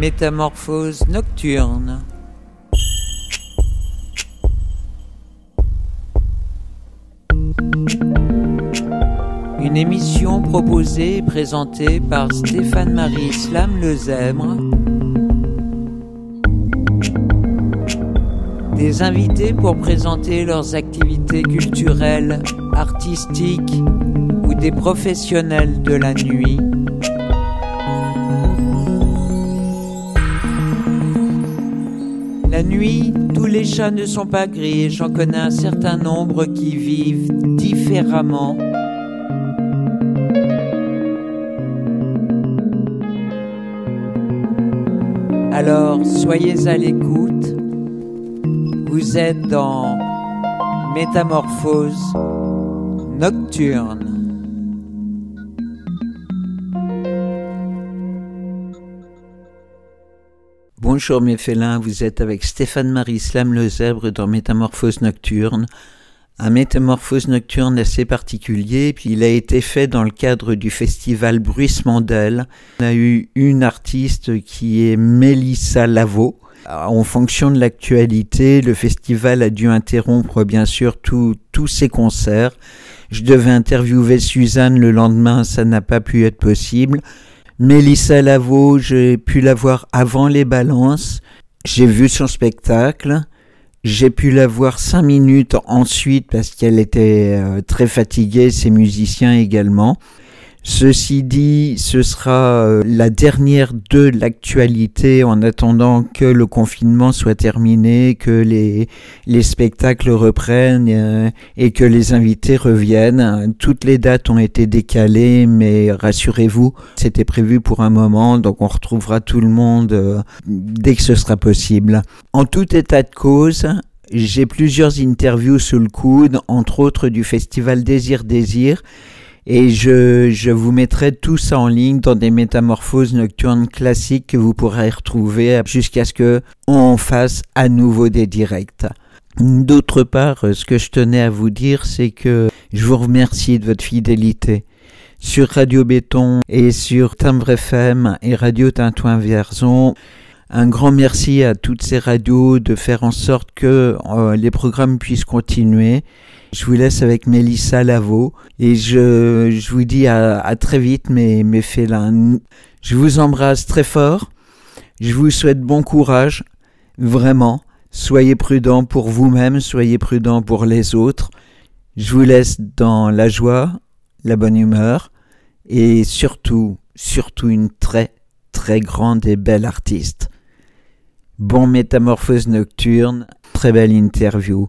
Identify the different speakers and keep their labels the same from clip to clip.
Speaker 1: Métamorphose nocturne. Une émission proposée et présentée par Stéphane-Marie Slam Lezèbre. Des invités pour présenter leurs activités culturelles, artistiques ou des professionnels de la nuit. Chats ne sont pas gris j'en connais un certain nombre qui vivent différemment. Alors, soyez à l'écoute. Vous êtes dans Métamorphose nocturne. Bonjour mes félins, vous êtes avec Stéphane-Marie Slam Le Zèbre dans Métamorphose Nocturne. Un métamorphose nocturne assez particulier, puis il a été fait dans le cadre du festival Bruce Mandel. On a eu une artiste qui est Mélissa Lavo. En fonction de l'actualité, le festival a dû interrompre bien sûr tous ses concerts. Je devais interviewer Suzanne le lendemain, ça n'a pas pu être possible. Mélissa Lavo, j'ai pu la voir avant les balances. J'ai vu son spectacle. J'ai pu la voir cinq minutes ensuite parce qu'elle était euh, très fatiguée, ses musiciens également. Ceci dit, ce sera euh, la dernière de l'actualité en attendant que le confinement soit terminé, que les, les spectacles reprennent euh, et que les invités reviennent. Toutes les dates ont été décalées, mais rassurez-vous, c'était prévu pour un moment, donc on retrouvera tout le monde euh, dès que ce sera possible. En tout état de cause, j'ai plusieurs interviews sous le coude, entre autres du festival Désir Désir, et je, je, vous mettrai tout ça en ligne dans des métamorphoses nocturnes classiques que vous pourrez retrouver jusqu'à ce que on fasse à nouveau des directs. D'autre part, ce que je tenais à vous dire, c'est que je vous remercie de votre fidélité sur Radio Béton et sur Timbre FM et Radio Tintouin Vierzon. Un grand merci à toutes ces radios de faire en sorte que euh, les programmes puissent continuer je vous laisse avec Mélissa Lavo et je, vous dis à, à, très vite mes, mes félins. Je vous embrasse très fort. Je vous souhaite bon courage. Vraiment. Soyez prudents pour vous-même, soyez prudents pour les autres. Je vous laisse dans la joie, la bonne humeur et surtout, surtout une très, très grande et belle artiste. Bon métamorphose nocturne, très belle interview.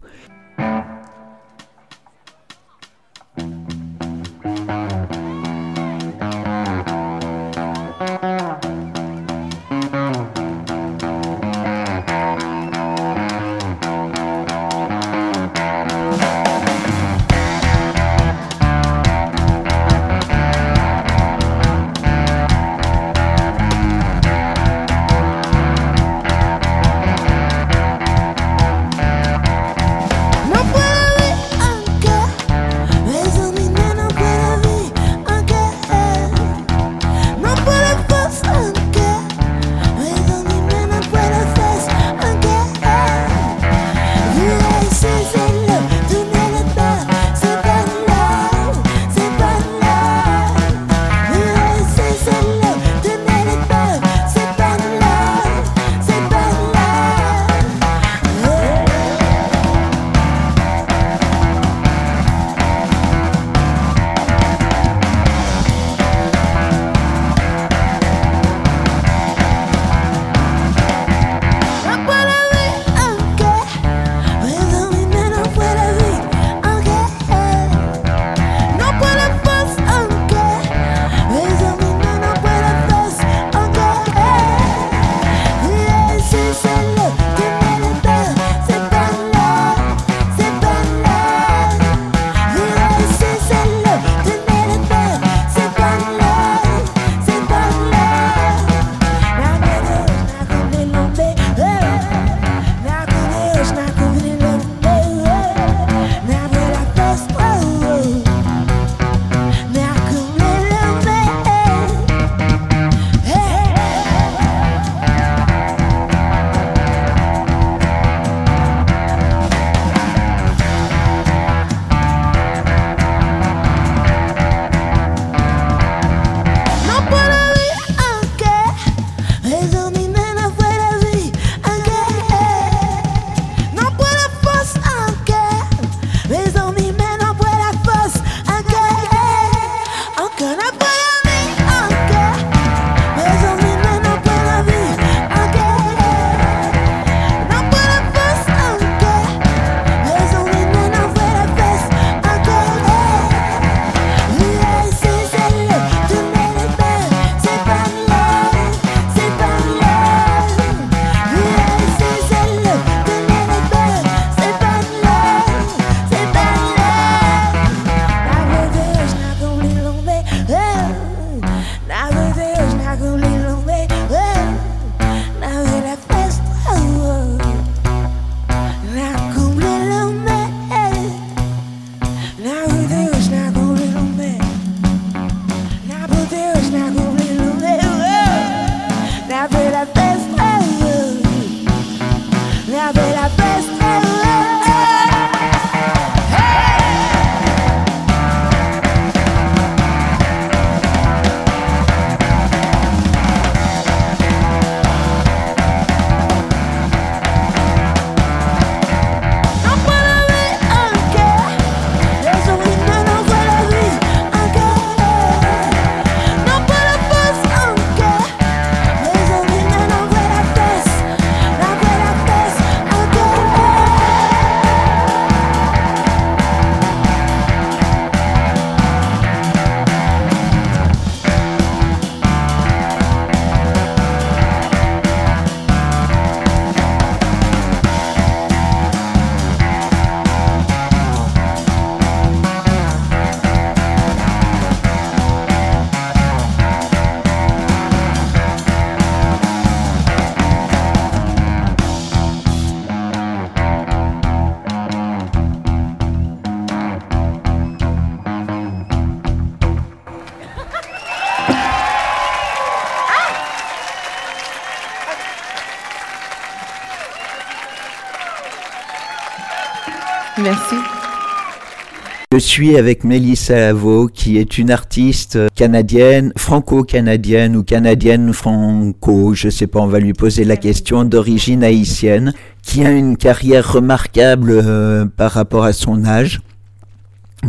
Speaker 1: Suis avec Mélissa Lavo, qui est une artiste canadienne, franco-canadienne ou canadienne-franco, je sais pas, on va lui poser la question, d'origine haïtienne, qui a une carrière remarquable euh, par rapport à son âge,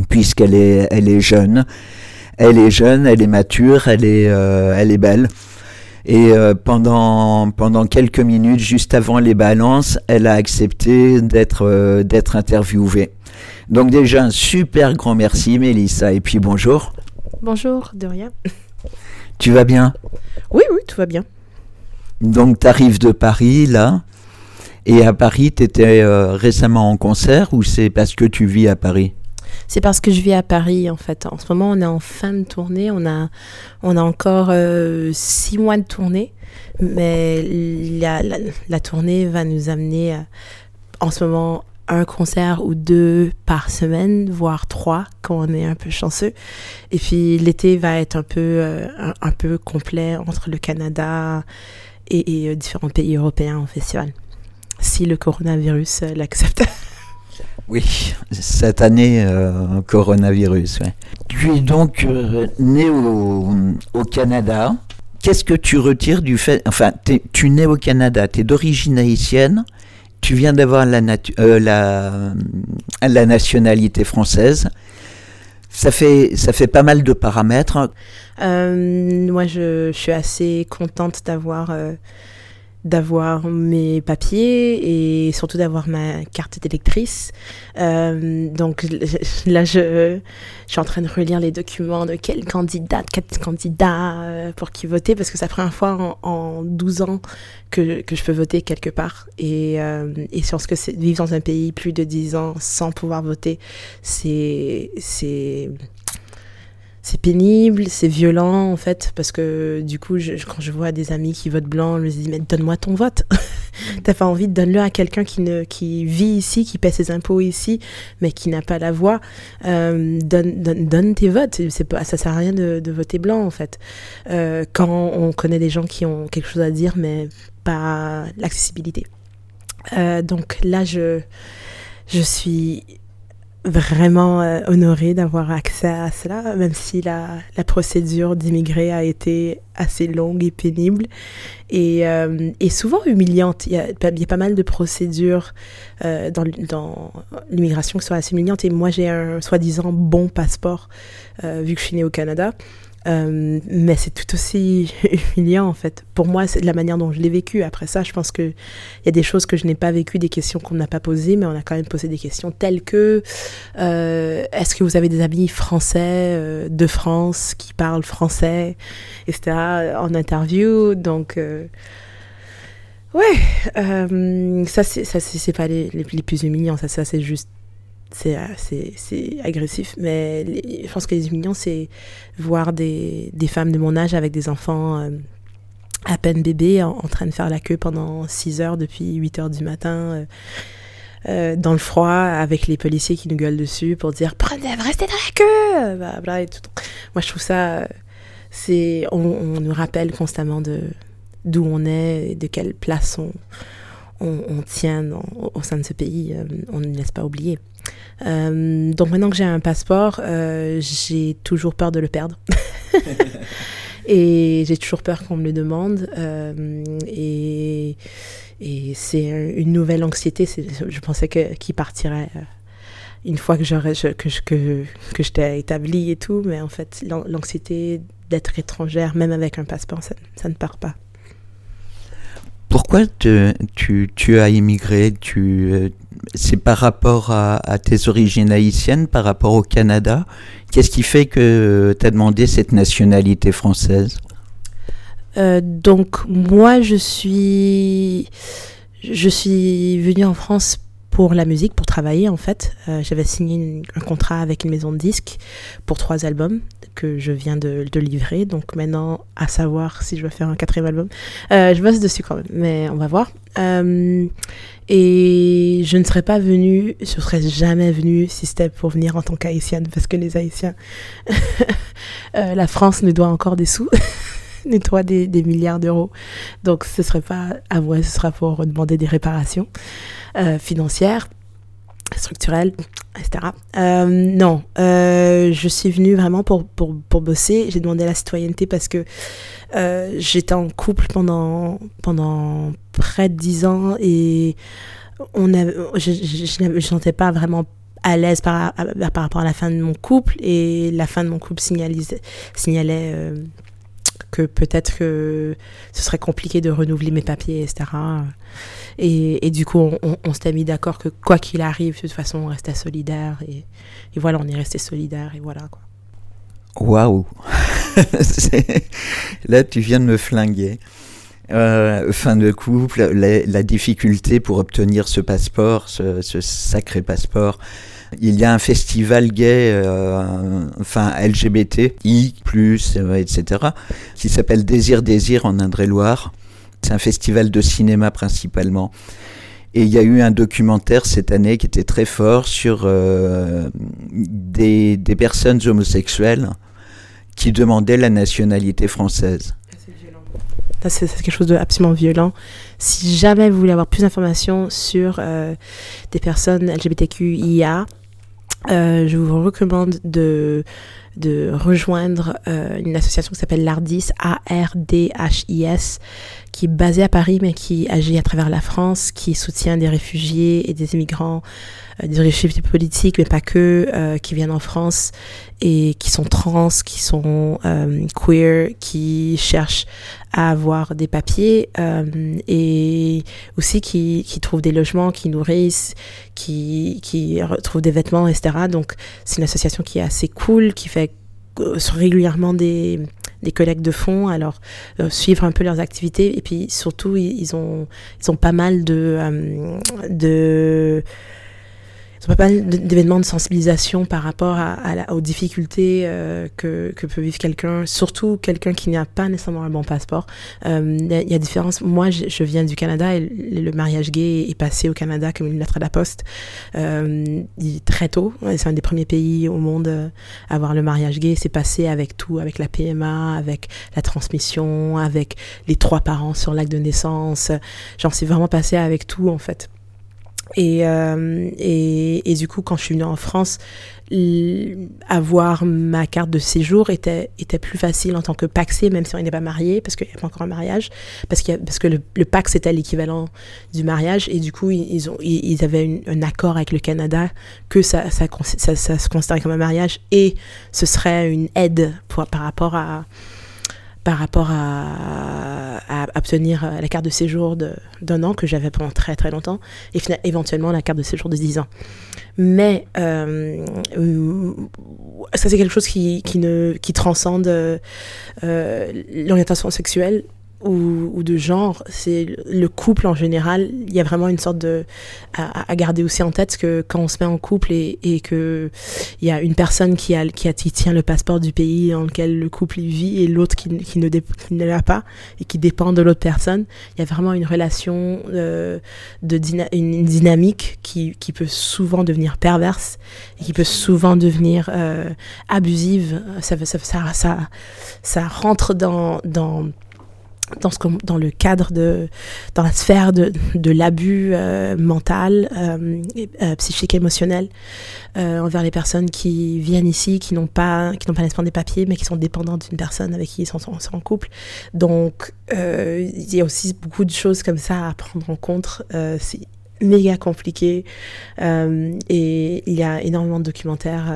Speaker 1: puisqu'elle est, elle est jeune. Elle est jeune, elle est mature, elle est, euh, elle est belle. Et euh, pendant, pendant quelques minutes, juste avant les balances, elle a accepté d'être d'être interviewée. Donc déjà, un super grand merci, Mélissa. Et puis bonjour.
Speaker 2: Bonjour, de rien.
Speaker 1: Tu vas bien?
Speaker 2: Oui, oui, tout va bien.
Speaker 1: Donc tu arrives de Paris, là. Et à Paris, tu étais euh, récemment en concert ou c'est parce que tu vis à Paris?
Speaker 2: C'est parce que je vis à Paris en fait. En ce moment, on est en fin de tournée. On a, on a encore euh, six mois de tournée, mais la, tournée va nous amener en ce moment un concert ou deux par semaine, voire trois quand on est un peu chanceux. Et puis l'été va être un peu, euh, un, peu complet entre le Canada et, différents pays européens en festival si le coronavirus euh, l'accepte.
Speaker 1: Oui, cette année, euh, coronavirus. Tu es donc euh, né au, Canada. Qu'est-ce que tu retires du fait... Enfin, tu nais au Canada, tu es d'origine haïtienne, tu viens d'avoir la, la, nationalité française. Ça fait, ça fait pas mal de paramètres.
Speaker 2: moi, je, suis assez contente d'avoir d'avoir mes papiers et surtout d'avoir ma carte d'électrice. Euh, donc là, je, je, suis en train de relire les documents de quel candidat, quel candidat euh, pour qui voter, parce que c'est la première fois en, en 12 ans que, que, je peux voter quelque part. Et, euh, et sur ce que c'est vivre dans un pays plus de 10 ans sans pouvoir voter, c'est c'est pénible, c'est violent en fait, parce que du coup, quand je vois des amis qui votent blanc, je me dis, mais donne-moi ton vote. T'as pas envie de donner-le à quelqu'un qui, qui vit ici, qui paie ses impôts ici, mais qui n'a pas la voix. Euh, donne, donne, donne, tes votes. C'est pas, ça sert à rien de, de voter blanc en fait. Euh, quand on connaît des gens qui ont quelque chose à dire, mais pas l'accessibilité. Euh, donc là, je, je suis vraiment euh, honorée d'avoir accès à cela, même si la, la procédure d'immigrer a été assez longue et pénible et, euh, et souvent humiliante. Il y, a, il y, a, pas mal de procédures euh, dans, dans l'immigration qui sont assez humiliantes et moi j'ai un soi-disant bon passeport vu que je suis née au Canada. Euh, mais c'est tout aussi humiliant en fait. Pour moi, c'est la manière dont je l'ai vécu. Après ça, je pense qu'il y a des choses que je n'ai pas vécues, des questions qu'on n'a pas posées, mais on a quand même posé des questions telles que euh, est-ce que vous avez des amis français euh, de France qui parlent français, etc. en interview. Donc, ouais, ça, c'est pas les, les, les, plus humiliants. Ça, ça c'est juste euh, c'est agressif. Mais je pense que les humiliants, c'est voir des, des, femmes de mon âge avec des enfants euh, à peine bébés en, train de faire la queue pendant 6 heures depuis 8 heures du matin. Euh, dans le froid avec les policiers qui nous gueulent dessus pour dire prenez restez dans la queue bah, et tout. moi je trouve ça c'est on, nous rappelle constamment de d'où on est et de quelle place on, on, tient au sein de ce pays on ne laisse pas oublier euh, donc maintenant que j'ai un passeport, euh, j'ai toujours peur de le perdre. et j'ai toujours peur qu'on me le demande. Euh, et, et c'est une nouvelle anxiété. Je pensais que qu'il partirait une fois que j'aurais que je que, que j'étais établie et tout, mais en fait l'anxiété d'être étrangère, même avec un passeport, ça, ça ne part pas.
Speaker 1: Pourquoi tu, tu, as immigré tu, C'est par rapport à, tes origines haïtiennes, par rapport au Canada. Qu'est-ce qui fait que tu as demandé cette nationalité française?
Speaker 2: Euh, Donc, moi, je suis, je suis venue en France pour la musique, pour travailler en fait. Euh, j'avais signé un contrat avec une maison de disques pour trois albums que je viens de, de, livrer. Donc maintenant, à savoir si je vais faire un quatrième album. Euh, je bosse dessus quand même, mais on va voir. Euh, et je ne serais pas venue, je serais jamais venue si c'était pour venir en tant qu'haïtienne, parce que les Haïtiens, euh, la France nous doit encore des sous. nous doit des, milliards d'euros. Donc ce serait pas à moi, ce sera pour demander des réparations euh, financières. Structurelle, etc. Euh, non, euh, je suis venue vraiment pour, pour, pour bosser. J'ai demandé la citoyenneté parce que euh, j'étais en couple pendant, pendant près de dix ans et on a, je ne sentais pas vraiment à l'aise par, par rapport à la fin de mon couple et la fin de mon couple signalait, signalait que peut-être que ce serait compliqué de renouveler mes papiers, etc. Et, du coup, on, on, s'était mis d'accord que quoi qu'il arrive, de toute façon, on restait solidaire. Et, voilà, on est resté solidaire et voilà quoi.
Speaker 1: Waouh Là, tu viens de me flinguer. Euh, fin de couple, la, difficulté pour obtenir ce passeport, ce, sacré passeport. Il y a un festival gay, euh, enfin LGBT, I, euh, etc., qui s'appelle Désir Désir en Indre-et-Loire. C'est un festival de cinéma principalement. Et il y a eu un documentaire cette année qui était très fort sur euh, des, personnes homosexuelles qui demandaient la nationalité française.
Speaker 2: C'est quelque chose de absolument violent. Si jamais vous voulez avoir plus d'informations sur des personnes LGBTQIA, euh, je vous recommande de, rejoindre euh, une association qui s'appelle l'ARDIS, A-R-D-H-I-S, qui est basée à Paris mais qui agit à travers la France, qui soutient des réfugiés et des immigrants, des réfugiés politiques, mais pas que, euh, qui viennent en France et qui sont trans, qui sont euh, queer, qui cherchent à avoir des papiers euh, et aussi qui, qui trouvent des logements, qui nourrissent, qui, qui retrouvent des vêtements, etc. Donc c'est une association qui est assez cool, qui fait régulièrement des, des collectes de fonds, alors euh, suivre un peu leurs activités et puis surtout ils, ils ont ils ont pas mal de euh, de pas d'événements de sensibilisation par rapport à, la, aux difficultés euh, que, que, peut vivre quelqu'un, surtout quelqu'un qui n'a pas nécessairement un bon passeport. Euh, il y, y, a différence. Moi, je, je, viens du Canada et le mariage gay est passé au Canada comme une lettre à la poste euh, très tôt. C'est un des premiers pays au monde à avoir le mariage gay. C'est passé avec tout, avec la PMA, avec la transmission, avec les trois parents sur l'acte de naissance. Genre, c'est vraiment passé avec tout en fait. Et, euh, et, et, du coup, quand je suis venue en France, avoir ma carte de séjour était, était plus facile en tant que paxé, même si on n'est pas marié, parce qu'il n'y a pas encore un mariage, parce, qu parce que le, le pax était l'équivalent du mariage, et du coup, ils, ont, ils avaient un accord avec le Canada que ça, ça, ça, ça, se considérait comme un mariage, et ce serait une aide pour, par rapport à par rapport à, obtenir la carte de séjour d'un an que j'avais pendant très très longtemps et éventuellement la carte de séjour de 10 ans. Mais euh, ça c'est quelque chose qui, qui, ne, qui transcende euh, l'orientation sexuelle ou, ou, de genre, c'est le couple en général. Il y a vraiment une sorte de à, à, garder aussi en tête que quand on se met en couple et, et que il y a une personne qui a qui, a, qui tient le passeport du pays dans lequel le couple vit et l'autre qui, qui, ne qui ne l'a pas et qui dépend de l'autre personne, il y a vraiment une relation euh, de dyna une dynamique qui, qui peut souvent devenir perverse et qui peut souvent devenir euh, abusive. Ça, ça, ça, ça, ça rentre dans dans dans, le cadre de, dans la sphère de, de l'abus euh, mental, euh, euh, psychique, émotionnel euh, envers les personnes qui viennent ici, qui n'ont pas, qui n'ont pas nécessairement des papiers, mais qui sont dépendantes d'une personne avec qui ils sont, sont, en couple. Donc, euh, il y a aussi beaucoup de choses comme ça à prendre en compte. C'est méga compliqué et il y a énormément de documentaires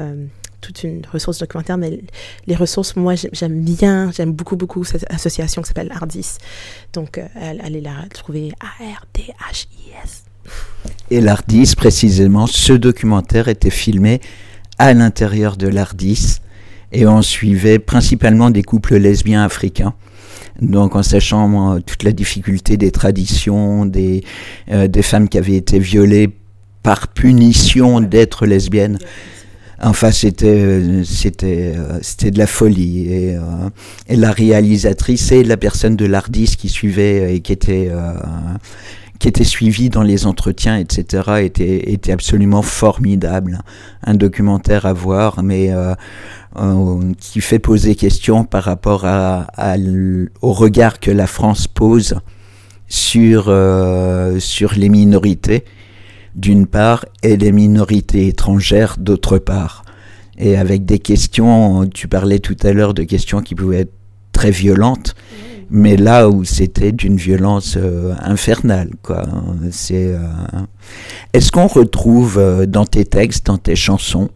Speaker 2: toute une ressource documentaire, mais les ressources, moi, j'aime bien, j'aime beaucoup, beaucoup cette association qui s'appelle Ardis. Donc, euh, allez la trouver A-R-D-H-I-S.
Speaker 1: Et l'Ardis, précisément, ce documentaire était filmé à l'intérieur de l'Ardis et on suivait principalement des couples lesbiens africains. Donc en sachant toute la difficulté des traditions, des, euh, des femmes qui avaient été violées par punition d'être lesbiennes. Enfin, c'était c'était c'était de la folie et, euh, et la réalisatrice et la personne de l'Ardis qui suivait et qui était euh, qui était suivie dans les entretiens, etc., était, était absolument formidable. Un documentaire à voir, mais euh, euh, qui fait poser question par rapport à, au regard que la France pose sur, euh, sur les minorités d'une part, et les minorités étrangères d'autre part. Et avec des questions, tu parlais tout à l'heure de questions qui pouvaient être très violentes, mais là où c'était d'une violence euh, infernale. Quoi. C'est, euh, Est-ce qu'on retrouve euh, dans tes textes, dans tes chansons,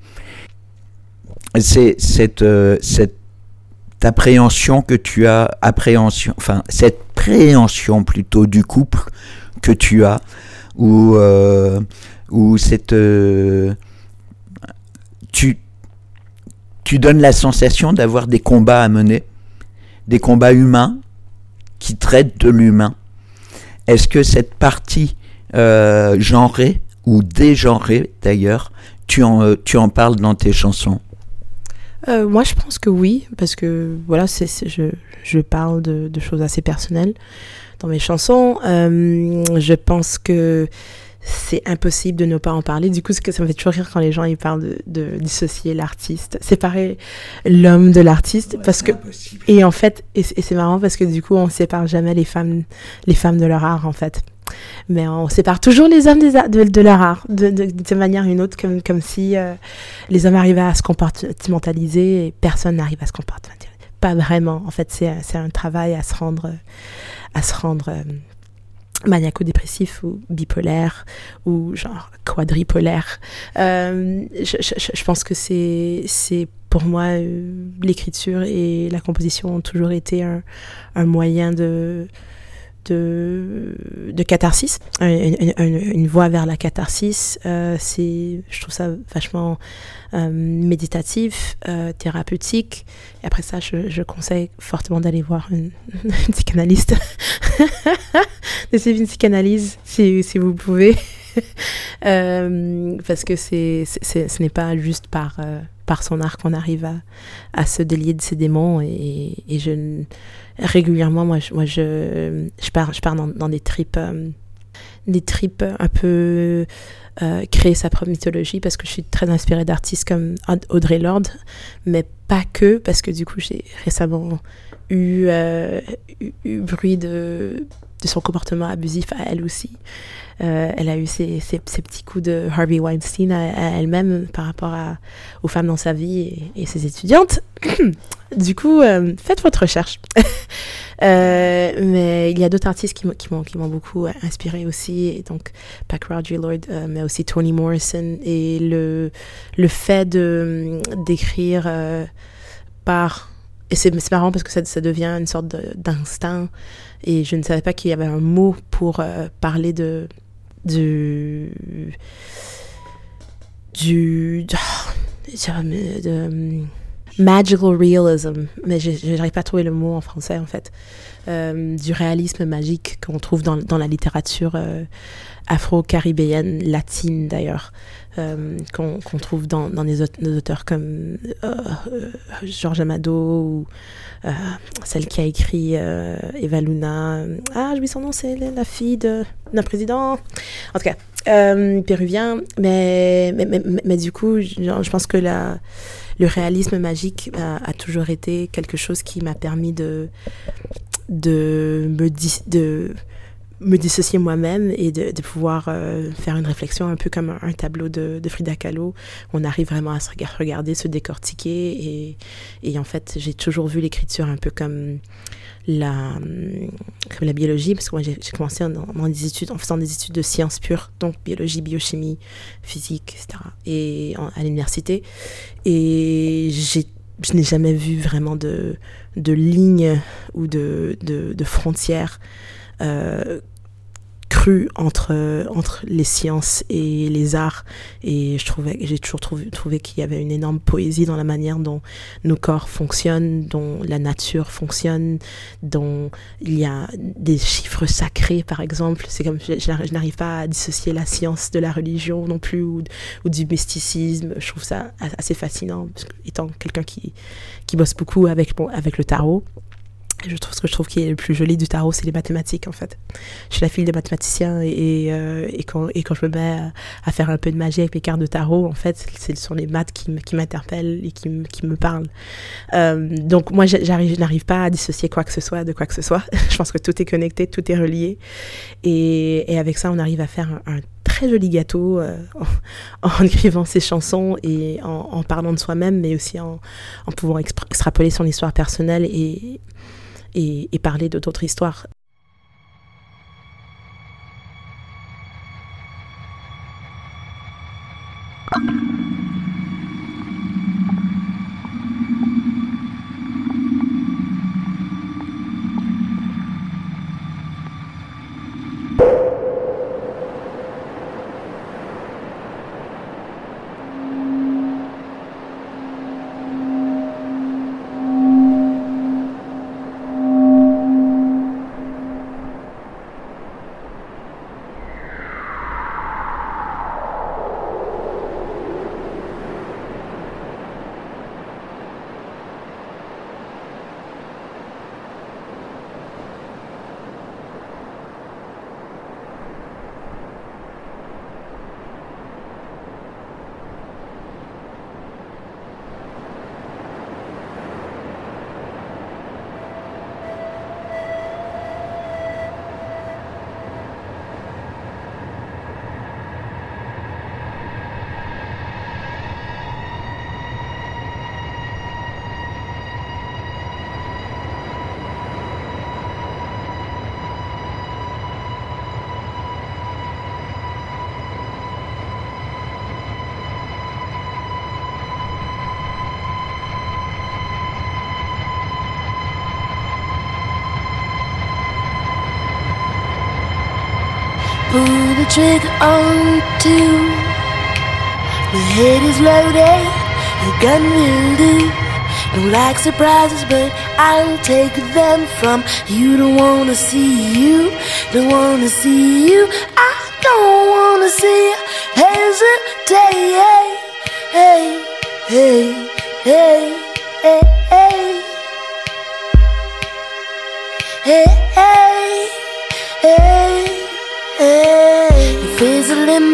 Speaker 1: c'est cette, cette appréhension que tu as, appréhension, enfin cette préhension plutôt du couple que tu as, ou, ou cette... tu, tu donnes la sensation d'avoir des combats à mener, des combats humains, qui traite de l'humain. Est-ce que cette partie euh, genrée ou dégenrée d'ailleurs, tu en, euh, tu en parles dans tes chansons?
Speaker 2: Euh, moi, je pense que oui, parce que voilà, je, je, parle de, choses assez personnelles dans mes chansons. je pense que c'est impossible de ne pas en parler. Du coup, ce que ça me fait toujours rire quand les gens ils parlent de, dissocier l'artiste, séparer l'homme de l'artiste, parce que et en fait, et, c'est marrant parce que du coup, on sépare jamais les femmes, les femmes de leur art en fait. Mais on sépare toujours les hommes des, de, de, leur art, de, de, manière ou une autre, comme, comme si euh, les hommes arrivaient à se compartimentaliser et personne n'arrive à se compartimentaliser. Pas vraiment. En fait, c'est un travail à se rendre, à se rendre euh, maniaco-dépressif ou bipolaire ou genre quadripolaire. Euh, je, pense que c'est, c'est pour moi, euh, l'écriture et la composition ont toujours été un, un moyen de, de, de catharsis, une, voie vers la catharsis. Euh, c'est, je trouve ça vachement euh, méditatif, euh, thérapeutique. Et après ça, je, je conseille fortement d'aller voir une, psychanalyste. D'essayer une psychanalyse si, si vous pouvez. Euh, parce que c'est, ce n'est pas juste par, euh, par son art qu'on arrive à, à se délier de ses démons. Et, je, régulièrement, moi, je, moi, je, je pars, je pars dans, des tripes, euh, des tripes un peu euh, créer sa propre mythologie parce que je suis très inspirée d'artistes comme Audrey Lorde, mais pas que, parce que du coup, j'ai récemment eu, eu, bruit de, de son comportement abusif à elle aussi. Euh, elle a eu ses, petits coups de Harvey Weinstein à, elle-même par rapport aux femmes dans sa vie et, ses étudiantes. du coup, euh, faites votre recherche. euh, mais il y a d'autres artistes qui m'ont beaucoup inspiré aussi, donc Roger Lord, euh, mais aussi Toni Morrison et le fait d'écrire par et c'est marrant parce que ça, ça devient une sorte d'instinct et je ne savais pas qu'il y avait un mot pour euh, parler de du du de, de magical realism, mais je n'arrive pas à trouver le mot en français en fait, euh, du réalisme magique qu'on trouve dans, dans, la littérature euh, afro-caribéenne, latine d'ailleurs, euh, qu'on qu trouve dans, dans des, auteurs, comme euh, Georges Amado ou euh, celle qui a écrit Eva Luna. Ah, oui, son nom, c'est la fille d'un président. En tout cas, péruvien. Mais, mais, mais, mais, du coup, je, je pense que la le réalisme magique a, toujours été quelque chose qui m'a permis de, de, me, de me dissocier moi-même et de, pouvoir euh, faire une réflexion un peu comme un, tableau de, Frida Kahlo. On arrive vraiment à se regarder, se décortiquer et, et en fait, j'ai toujours vu l'écriture un peu comme la, comme la biologie, parce que moi j'ai commencé en, des études, en faisant des études de sciences pures, donc biologie, biochimie, physique, etc. Et à l'université. Et j'ai je n'ai jamais vu vraiment de, de lignes ou de, de, de frontières euh, crue entre, entre les sciences et les arts. Et je trouvais, j'ai toujours trouvé, trouvé qu'il y avait une énorme poésie dans la manière dont nos corps fonctionnent, dont la nature fonctionne, dont il y a des chiffres sacrés, par exemple. C'est comme, je, n'arrive pas à dissocier la science de la religion non plus, ou, du mysticisme. Je trouve ça assez fascinant, étant quelqu'un qui, qui bosse beaucoup avec, avec le tarot je trouve ce que je trouve qui est le plus joli du tarot, c'est les mathématiques en fait. Je suis la fille des mathématiciens et, euh, quand, et quand je me mets à, faire un peu de magie avec mes cartes de tarot, en fait, ce sont les maths qui, m'interpellent et qui, qui, me parlent. Euh, donc moi, je n'arrive pas à dissocier quoi que ce soit de quoi que ce soit. je pense que tout est connecté, tout est relié. Et, avec ça, on arrive à faire un, très joli gâteau euh, en, écrivant ses chansons et en, parlant de soi-même, mais aussi en, en pouvant extrapoler son histoire personnelle et et, parler de d'autres histoires.
Speaker 3: trigger on two. The head is loaded, the gun will do. Don't like surprises, but I'll take them from you. Don't wanna see you, don't wanna see you. I don't wanna see you hesitate. Hey, hey, hey, hey.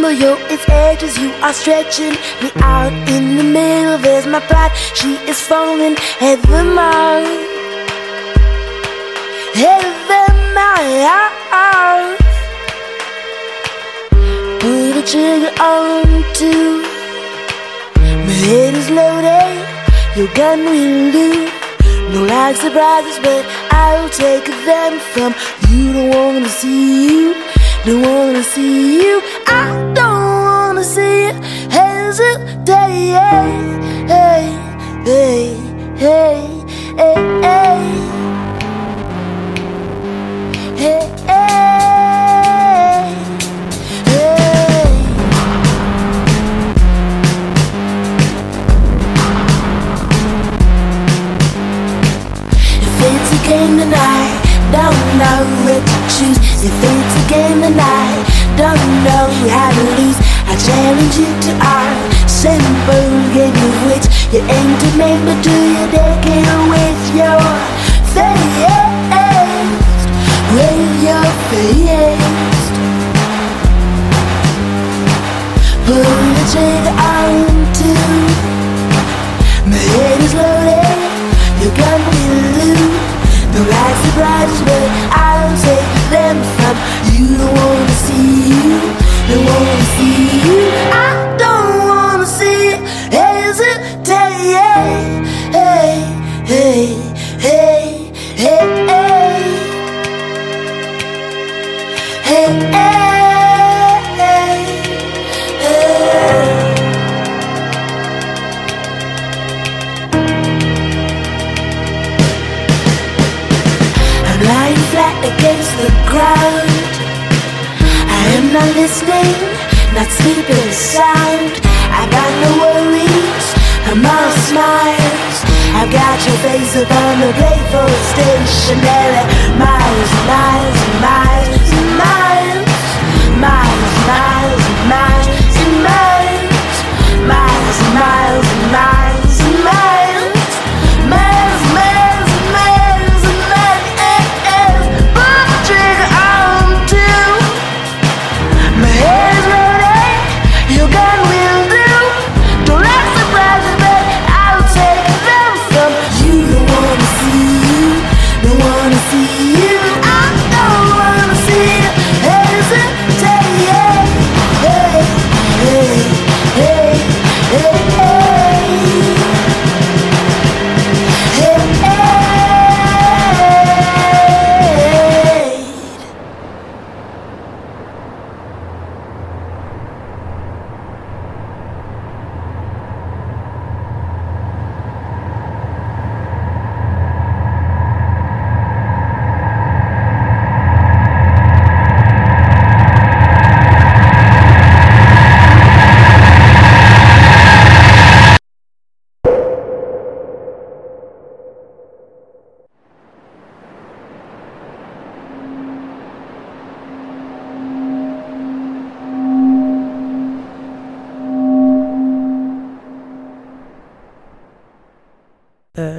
Speaker 3: remember it's edges you are stretching me out in the middle. There's my pride, she is falling. Heaven, my heaven, mine. Put the trigger on two. My head is loaded, your gun will do. No like surprises, but I'll take them from you. Don't wanna see you, don't wanna see you until day. Hey, hey, hey, hey, hey.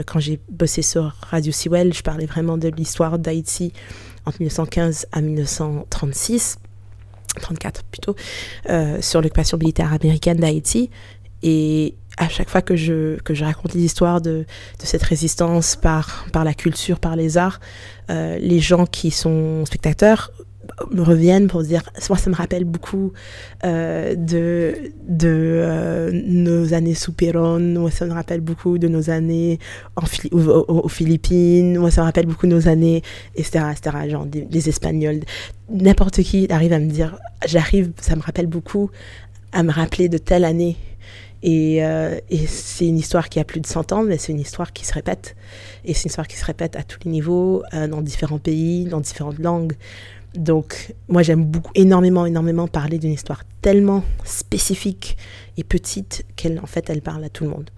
Speaker 2: Quand j'ai bossé sur Radio Sewell, je parlais vraiment de l'histoire d'Haïti entre 1915 à 1936, 34 plutôt, euh, sur l'occupation militaire américaine d'Haïti. Et à chaque fois que je, que je raconte les histoires de, de cette résistance par, par la culture, par les arts, euh, les gens qui sont spectateurs me reviennent pour dire, moi ça me rappelle beaucoup euh, de, de euh, nos années sous Perón, moi ça me rappelle beaucoup de nos années aux, Philippines, moi ça me rappelle beaucoup de nos années, etc., etc., genre des, Espagnols. N'importe qui arrive à me dire, j'arrive, ça me rappelle beaucoup à me rappeler de telle année. Et, euh, et c'est une histoire qui a plus de 100 ans, mais c'est une histoire qui se répète. Et c'est une histoire qui se répète à tous les niveaux, dans différents pays, dans différentes langues. Donc, moi, j'aime beaucoup, énormément, énormément parler d'une histoire tellement spécifique et petite qu'elle, en fait, elle parle à tout le monde.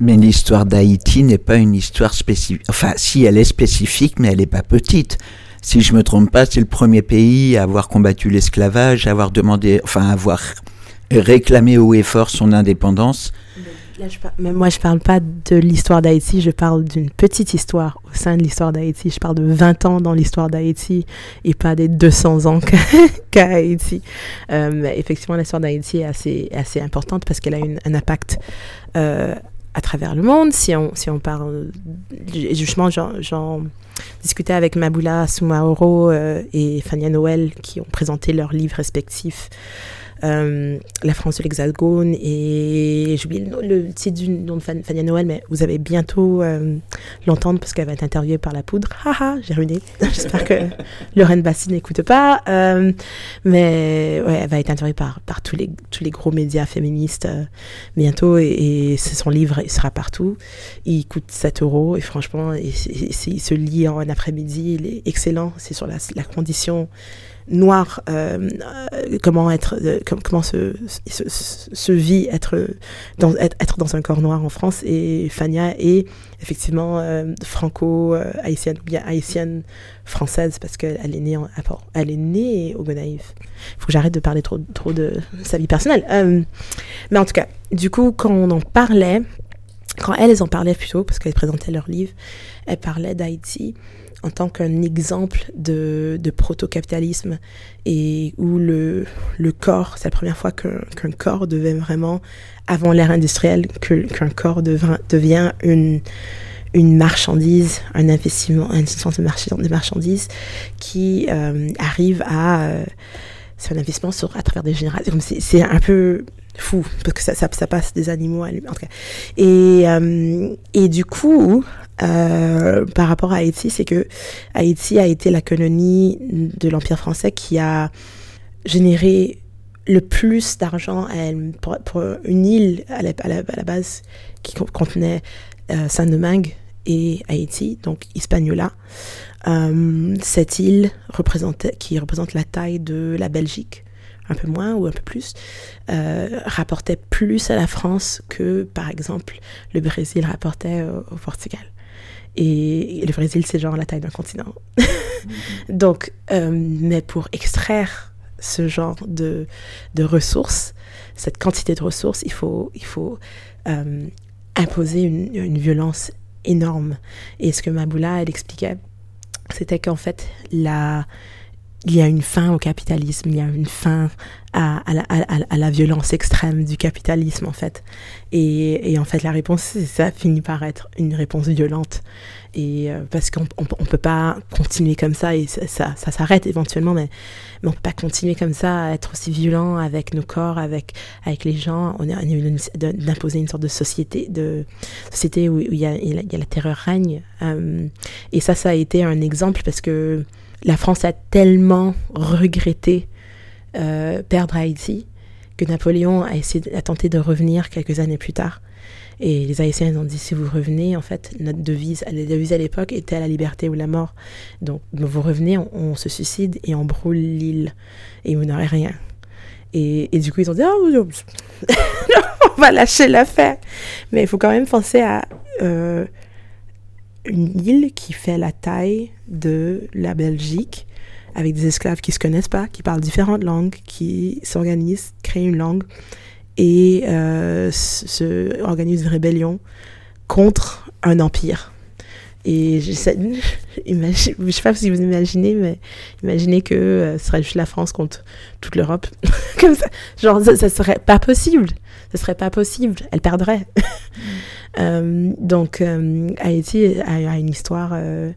Speaker 1: Mais l'histoire d'Haïti n'est pas une histoire spécifique. Enfin, si elle est spécifique, mais elle n'est pas petite. Si je me trompe pas, c'est le premier pays à avoir combattu l'esclavage, à avoir demandé, enfin, à avoir réclamé haut et fort son indépendance.
Speaker 2: Mais moi, je parle pas de l'histoire d'Haïti, je parle d'une petite histoire au sein de l'histoire d'Haïti. Je parle de 20 ans dans l'histoire d'Haïti et pas des 200 ans qu'a Haïti. Euh, effectivement, l'histoire d'Haïti est assez, assez importante parce qu'elle a une, un impact euh, à travers le monde. Si on, si on parle, justement, j'en discutais avec Maboula Soumaoro euh, et Fania Noël qui ont présenté leurs livres respectifs. Euh, la France de l'Hexagone et j'oublie le, le, titre du nom de Fania Noël, mais vous allez bientôt euh, l'entendre parce qu'elle va être interviewée par la poudre. Haha, j'ai ruiné. J'espère que Lorraine Bassi n'écoute pas. Euh, mais ouais, elle va être interviewée par, tous, les, tous les gros médias féministes bientôt et, son livre sera partout. Il coûte 7 euros et franchement, il, se lit en après-midi. Il est excellent. C'est sur la condition noir, euh, euh, comment être, euh, comment se, vit être dans, être, dans un corps noir en France. Et Fania est effectivement franco-haïtienne ou bien haïtienne française parce qu'elle est née en, elle est née au Gonaïve. Il faut que j'arrête de parler trop, trop de sa vie personnelle. mais en tout cas, du coup, quand on en parlait, quand elles en parlaient plutôt, parce qu'elles présentaient leur livre, elles parlaient d'Haïti en tant qu'un exemple de, de proto-capitalisme et où le, le corps, c'est la première fois qu'un corps devait vraiment, avant l'ère industrielle, qu'un corps devient une, une marchandise, un investissement, un sens de, marchandise qui euh, arrive à... Euh, c'est un investissement à travers des générations. C'est un peu fou, parce que ça, ça, ça, passe des animaux à lui, en tout cas. Et, euh, et du coup, euh, par rapport à Haïti, c'est que Haïti a été la colonie de l'Empire français qui a généré le plus d'argent pour, pour, une île à la, base qui contenait euh, Saint-Domingue et Haïti, donc Hispaniola. Euh, cette île qui représente la taille de la Belgique, un peu moins ou un peu plus, rapportait plus à la France que, par exemple, le Brésil rapportait au Portugal. Et, le Brésil, c'est genre la taille d'un continent. Donc, euh, mais pour extraire ce genre de, de, ressources, cette quantité de ressources, il faut, il faut euh, imposer une, une, violence énorme. Et ce que Maboula, elle expliquait, c'était qu'en fait, la, il y a une fin au capitalisme, il y a une fin à, la, violence extrême du capitalisme, en fait. Et, en fait, la réponse, ça finit par être une réponse violente. Et euh, parce qu'on ne peut pas continuer comme ça, et ça, s'arrête éventuellement, mais, on ne peut pas continuer comme ça, à être aussi violent avec nos corps, avec, les gens. On d'imposer une sorte de société, de société où il y a la terreur règne. Euh, et ça, ça a été un exemple parce que la France a tellement regretté euh, perdre Haïti que Napoléon a, essayé, tenté de revenir quelques années plus tard. Et les Haïtiens ont dit si vous revenez, en fait, notre devise, la devise à l'époque était la liberté ou la mort. Donc, vous revenez, on, se suicide et on brûle l'île et vous n'aurez rien. Et, du coup, ils ont dit oh, on va lâcher l'affaire. Mais il faut quand même penser à euh, une île qui fait la taille de la Belgique, avec des esclaves qui se connaissent pas, qui parlent différentes langues, qui s'organisent, créent une langue et euh, se organisent une rébellion contre un empire. Et je sais, je sais pas si vous imaginez, mais imaginez que euh, ce serait juste la France contre toute l'Europe. Comme ça. Genre, ça, ça serait pas possible. Ce serait pas possible. Elle perdrait. Euh, donc, euh, Haïti a, a une histoire euh,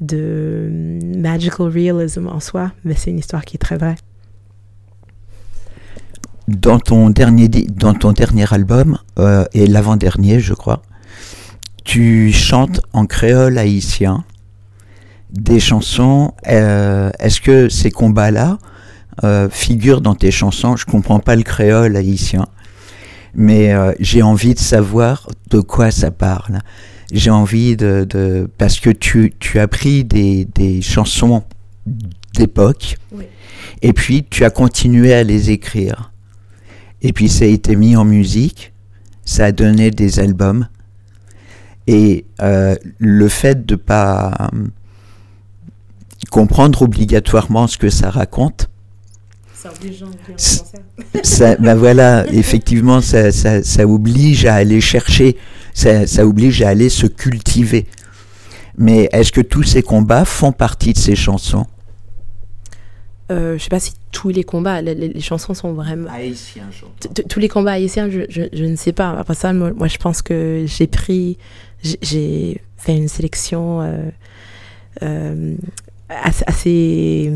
Speaker 2: de magical realism en soi, mais c'est une histoire qui est très vraie.
Speaker 1: Dans ton dernier, dans ton dernier album, euh, et l'avant-dernier, je crois, tu chantes en créole haïtien des chansons. euh, Est-ce que ces combats-là euh, figurent dans tes chansons? Je comprends pas le créole haïtien, mais euh, j'ai envie de savoir de quoi ça parle. J'ai envie de, de- parce que tu, tu as pris des, des chansons d'époque
Speaker 2: Oui.
Speaker 1: et puis tu as continué à les écrire. Et puis ça a été mis en musique, ça a donné des albums. Et euh, le fait de pas euh, comprendre obligatoirement ce que ça raconte,
Speaker 2: C'est obligeant de
Speaker 1: C'est- ça, ben voilà, effectivement, ça, ça, ça oblige à aller chercher, ça, ça oblige à aller se cultiver. Mais est-ce que tous ces combats font partie de ces chansons?
Speaker 2: Euh, je sais pas si tous les combats, les, les- les chansons sont vraiment.
Speaker 1: Haïtiens,
Speaker 2: Tous les combats haïtiens, je, je, je ne sais pas. Après ça, moi, moi, je pense que j'ai pris, j'ai- j'ai fait une sélection euh, euh, assez, assez,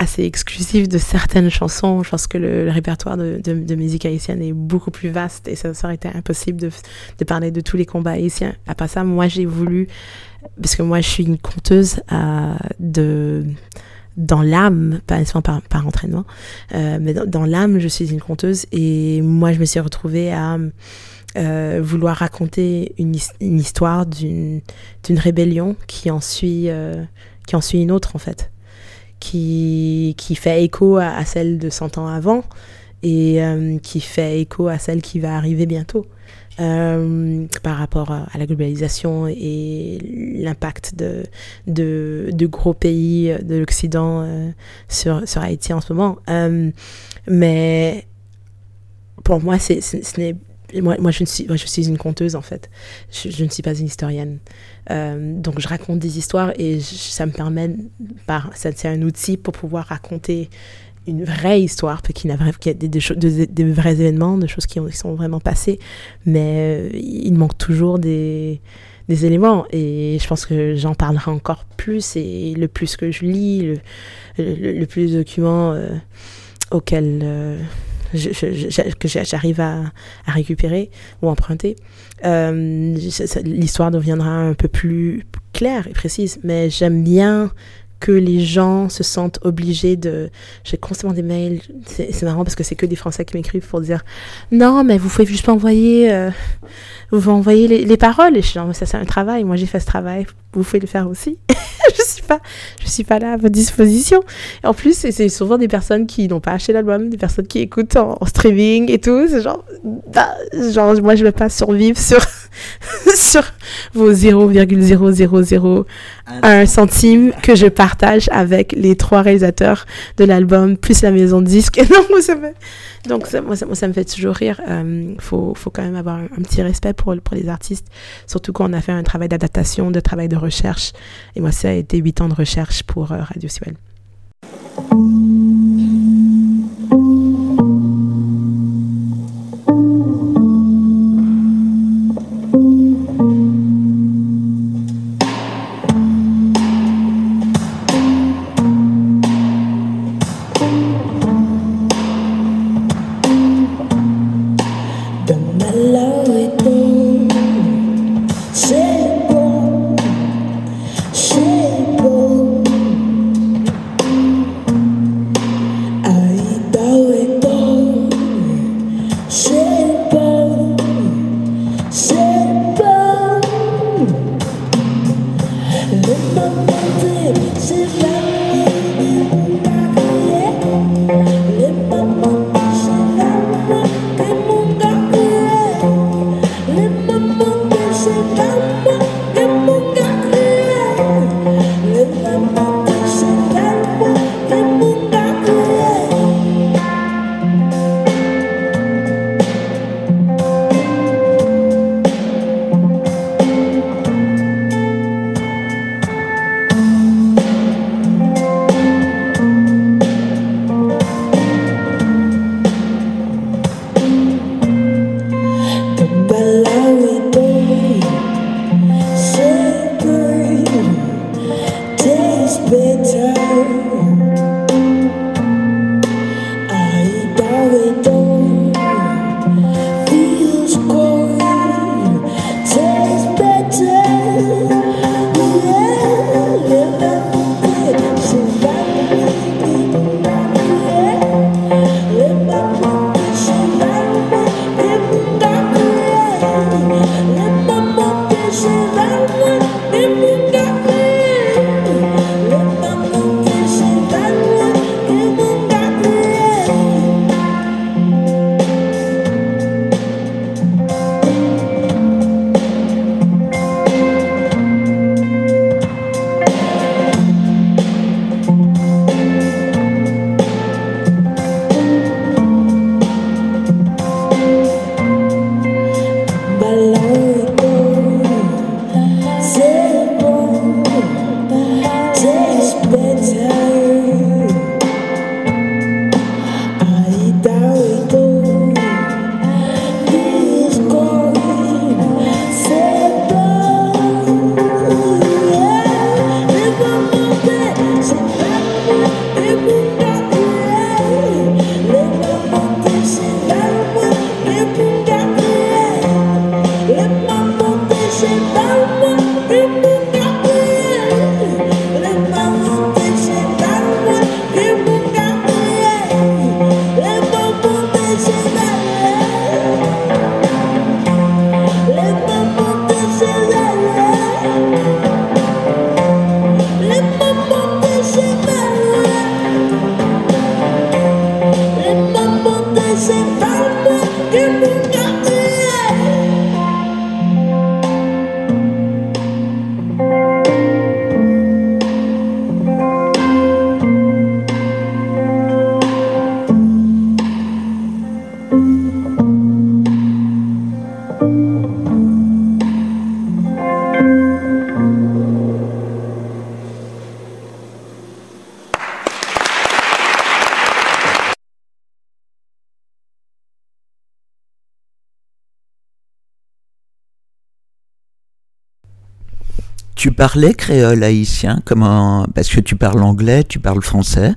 Speaker 2: assez exclusive de certaines chansons. Je pense que le, répertoire de, musique haïtienne est beaucoup plus vaste et ça, aurait été impossible de, parler de tous les combats haïtiens. Après ça, moi, j'ai voulu, parce que moi, je suis une conteuse euh, dans l'âme, pas nécessairement par, entraînement, euh, mais dans, l'âme, je suis une conteuse et moi, je me suis retrouvée à euh, vouloir raconter une, his- une histoire d'une rébellion qui en suit qui en suit une autre en fait, qui qui fait écho à, celle de 100 ans avant et euh, qui fait écho à celle qui va arriver bientôt. euh, par rapport à, la globalisation et l'impact de, de, gros pays de l'Occident euh, sur, sur Haïti en ce moment. Mais pour moi, c'est, ce n'est moi, moi, je, suis, moi, je suis une conteuse en fait. Je ne suis pas une historienne. Euh, donc, je raconte des histoires et ça me permet, par, c'est un outil pour pouvoir raconter une vraie histoire, qui n'a a des, des, des- vrais événements, des choses qui, ont- qui sont vraiment passées. Mais euh, il manque toujours des, éléments et je pense que j'en parlerai encore plus et le plus que je lis, le, le, plus de documents euh, auxquels que j'a- j'arrive à, récupérer ou emprunter, euh, l'histoire deviendra un peu plus claire et précise. Mais j'aime bien que les gens se sentent obligés de... J'ai constamment des mails, c'est marrant parce que c'est que des Français qui m'écrivent pour dire « Non, mais vous pouvez juste pas envoyer... euh, vous envoyer les, les paroles. » Et je suis genre, ça c'est un travail, moi j'ai fait ce travail, vous pouvez le faire aussi. je suis pas je suis pas là à votre disposition. En plus, c'est- souvent des personnes qui n'ont pas acheté l'album, des personnes qui écoutent en, streaming et tout. C'est genre, bah, genre, moi, je vais pas survivre sur, sur vos 0,0001 centime que je partage avec les trois réalisateurs de l'album, plus la maison de disque. Donc, ça, moi, ça, me fait toujours rire. Euh, faut, quand même avoir un, un petit respect pour, pour les artistes, surtout quand on a fait un travail d'adaptation, de travail de recherche. Et moi, ça a été huit ans de recherche pour euh, Radio Suel.
Speaker 1: Parlais créole haïtien comment Parce que tu parles anglais, tu parles français.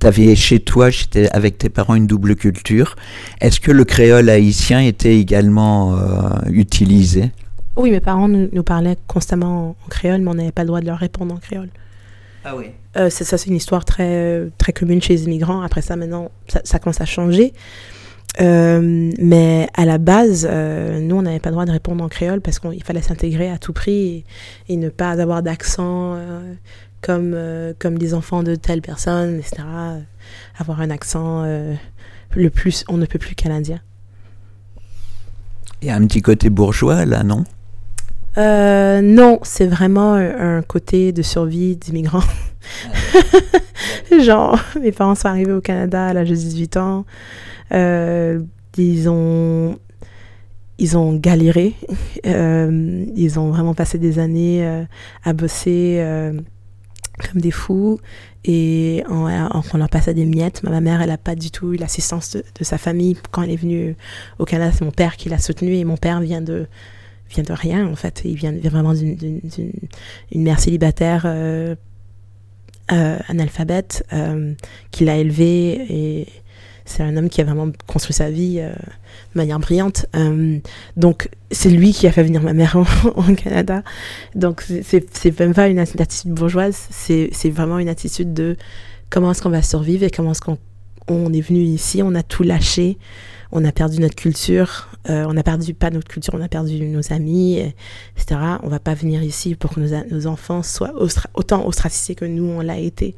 Speaker 1: Tu avais chez toi, avec tes parents, une double culture. Est-ce que le créole haïtien était également euh, utilisé?
Speaker 2: Oui, mes parents nous, parlaient constamment en créole, mais on n'avait pas le droit de leur répondre en créole.
Speaker 1: Ah oui.
Speaker 2: Euh, ça, c'est une histoire très, très commune chez les immigrants. Après ça, maintenant, ça, ça commence à changer. Euh, mais à la base, euh, nous, on n'avait pas le droit de répondre en créole parce qu'il fallait s'intégrer à tout prix et, ne pas avoir d'accent euh, comme, comme des enfants de telle personne, etc. Avoir un accent le plus, on ne peut plus canadien.
Speaker 1: Il y a un petit côté bourgeois là, non?
Speaker 2: Non, c'est vraiment un, côté de survie d'immigrants. Genre, mes parents sont arrivés au Canada à l'âge de 18 ans. Euh, ils ont ils ont galéré, euh, ils ont vraiment passé des années euh, à bosser comme des fous et on, on, leur passait des miettes. Ma mère, elle n'a pas du tout eu l'assistance de, sa famille quand elle est venue au Canada. C'est mon père qui l'a soutenue et mon père vient de vient de rien en fait. Il vient, vraiment d'une mère célibataire analphabète qui l'a élevé et c'est un homme qui a vraiment construit sa vie euh, de manière brillante. Euh, donc, c'est lui qui a fait venir ma mère au, Canada. Donc, c'est même pas une attitude bourgeoise, c'est vraiment une attitude de comment est-ce qu'on va survivre et comment est-ce qu'on on est venu ici, on a tout lâché, on a perdu notre culture, euh, on a perdu pas notre culture, on a perdu nos amis, etc. On va pas venir ici pour que nos, enfants soient autant ostracisés que nous on l'a été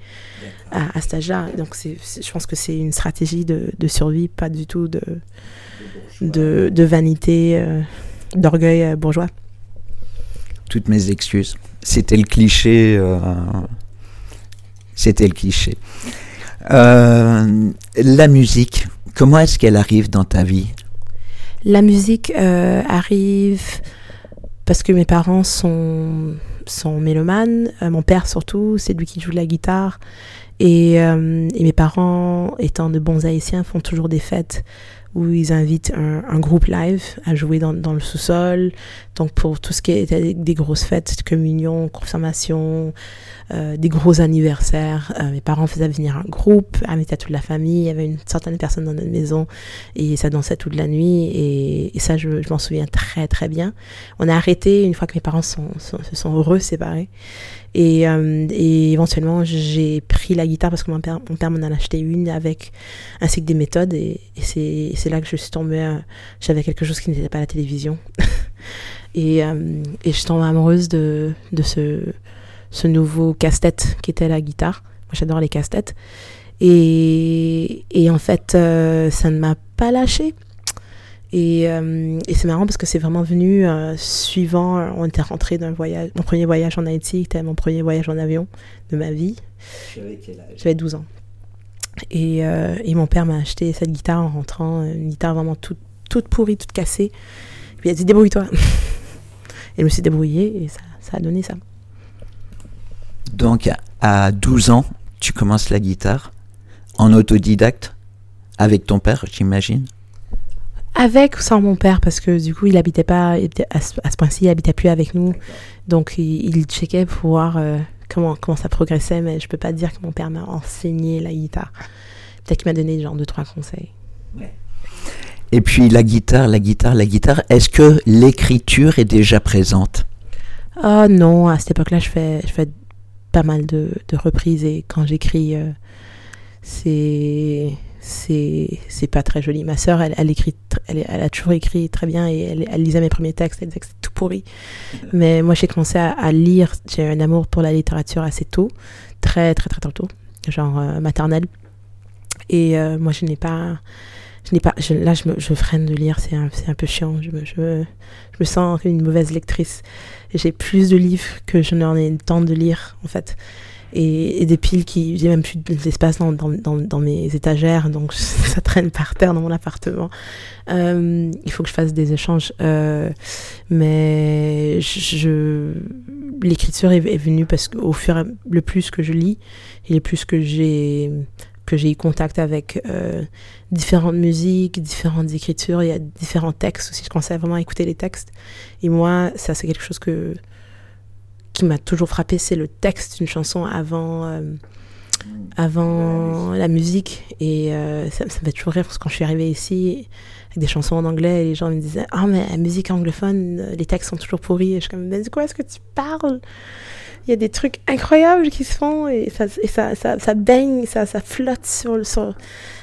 Speaker 2: à, cet âge-là. Donc je pense que c'est une stratégie de, survie, pas du tout de, de, vanité, euh, d'orgueil euh, bourgeois.
Speaker 1: Toutes mes excuses. C'était le cliché. C'était le cliché. la musique, comment est-ce qu'elle arrive dans ta vie?
Speaker 2: La musique euh, arrive parce que mes parents sont, sont mélomanes, euh, mon père surtout, c'est lui qui joue la guitare. Et, euh, et, mes parents, étant de bons haïtiens, font toujours des fêtes où ils invitent un, groupe live à jouer dans le sous-sol. Donc pour tout ce qui était des grosses fêtes, communion, confirmation, euh, des gros anniversaires, euh, mes parents faisaient venir un groupe, invitaient toute la famille, il y avait une centaine de personnes dans notre maison et ça dansait toute la nuit et, ça je, m'en souviens très très bien. On a arrêté une fois que mes parents se sont heureux séparés. Et, euh, et, éventuellement, j'ai pris la guitare parce que mon père, mon père m'en a acheté une avec ainsi que des méthodes. Et, et c'est là que je suis tombée. J'avais quelque chose qui n'était pas la télévision. Et, euh, et je tombe amoureuse de, de ce, ce nouveau casse-tête qui était la guitare. Moi, j'adore les casse-têtes. Et, et en fait, euh, ça ne m'a pas lâché. Et, euh, et c'est marrant parce que c'est vraiment venu euh, suivant. On était rentré d'un voyage, mon premier voyage en Haïti, c'était mon premier voyage en avion de ma vie. J'avais 12 ans. Et, et mon père m'a acheté cette guitare en rentrant, une guitare vraiment toute, toute pourrie, toute cassée. Puis il a dit débrouille-toi. Et je me suis débrouillée et ça, ça a donné ça.
Speaker 1: Donc, à 12 ans, tu commences la guitare en autodidacte avec ton père, j'imagine?
Speaker 2: Avec ou sans mon père, parce que du coup, il habitait pas, il à ce, point-ci, il habitait plus avec nous. Donc, il, il checkait pour voir euh, comment, comment ça progressait, mais je peux pas dire que mon père m'a enseigné la guitare. Peut-être qu'il m'a donné genre deux, trois conseils.
Speaker 1: Et puis la guitare, la guitare, la guitare, est-ce que l'écriture est déjà présente?
Speaker 2: Oh non, à cette époque-là, je fais, je fais pas mal de, de reprises et quand j'écris, euh, c'est c'est pas très joli. Ma sœur, elle, elle écrit, elle, elle a toujours écrit très bien et elle, lisait mes premiers textes, elle disait que c'était tout pourri. Mais moi, j'ai commencé à, lire. J'ai un amour pour la littérature assez tôt, très très très très tôt, genre euh, maternelle. Et euh, moi, je n'ai pas, je n'ai pas, je- là, je me, je freine de lire. C'est un, un peu chiant. Je me, je je me sens une mauvaise lectrice. J'ai plus de livres que je n'en ai le temps de lire, en fait. Et, et des piles qui. J'ai même plus d'espace dans, dans, dans, mes étagères, donc ça traîne par terre dans mon appartement. Euh, il faut que je fasse des échanges. Euh, mais je. L'écriture est, venue parce qu'au fur et le plus que je lis, et le plus que j'ai que j'ai eu contact avec euh, différentes musiques, différentes écritures, il y a différents textes aussi. Je commençais vraiment à écouter les textes. Et moi, ça, c'est quelque chose que, qui m'a toujours frappé, c'est le texte d'une chanson avant, euh, avant la musique. Et euh, ça, ça me fait toujours rire parce que quand je suis arrivée ici avec des chansons en anglais, les gens me disaient Ah, mais la musique anglophone, les textes sont toujours pourris. Et je suis comme Mais de quoi est-ce que tu parles? Il y a des trucs incroyables qui se font et ça, et ça, ça, ça baigne, ça, ça flotte sur, le- sur,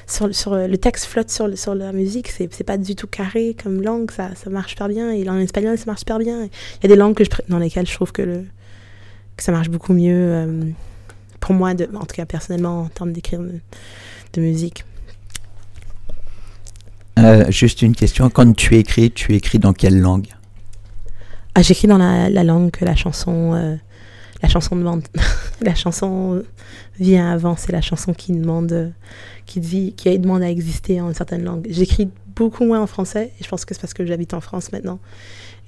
Speaker 2: sur, sur le texte flotte sur, le- sur la musique. C'est c'est pas du tout carré comme langue, ça, ça marche super bien. Et en espagnol, ça marche super bien. Il y a des langues que je, dans lesquelles je trouve que, le, que ça marche beaucoup mieux euh, pour moi, de, en tout cas personnellement, en termes d'écrire de, de musique.
Speaker 1: Euh, Juste une question, quand tu écris, tu écris dans quelle langue?
Speaker 2: Ah, j'écris dans la, la langue que la chanson, euh, la chanson demande. la chanson vient avant, c'est la chanson qui demande, qui dit, qui demande à exister en une certaine langue. J'écris beaucoup moins en français, et je pense que c'est parce que j'habite en France maintenant.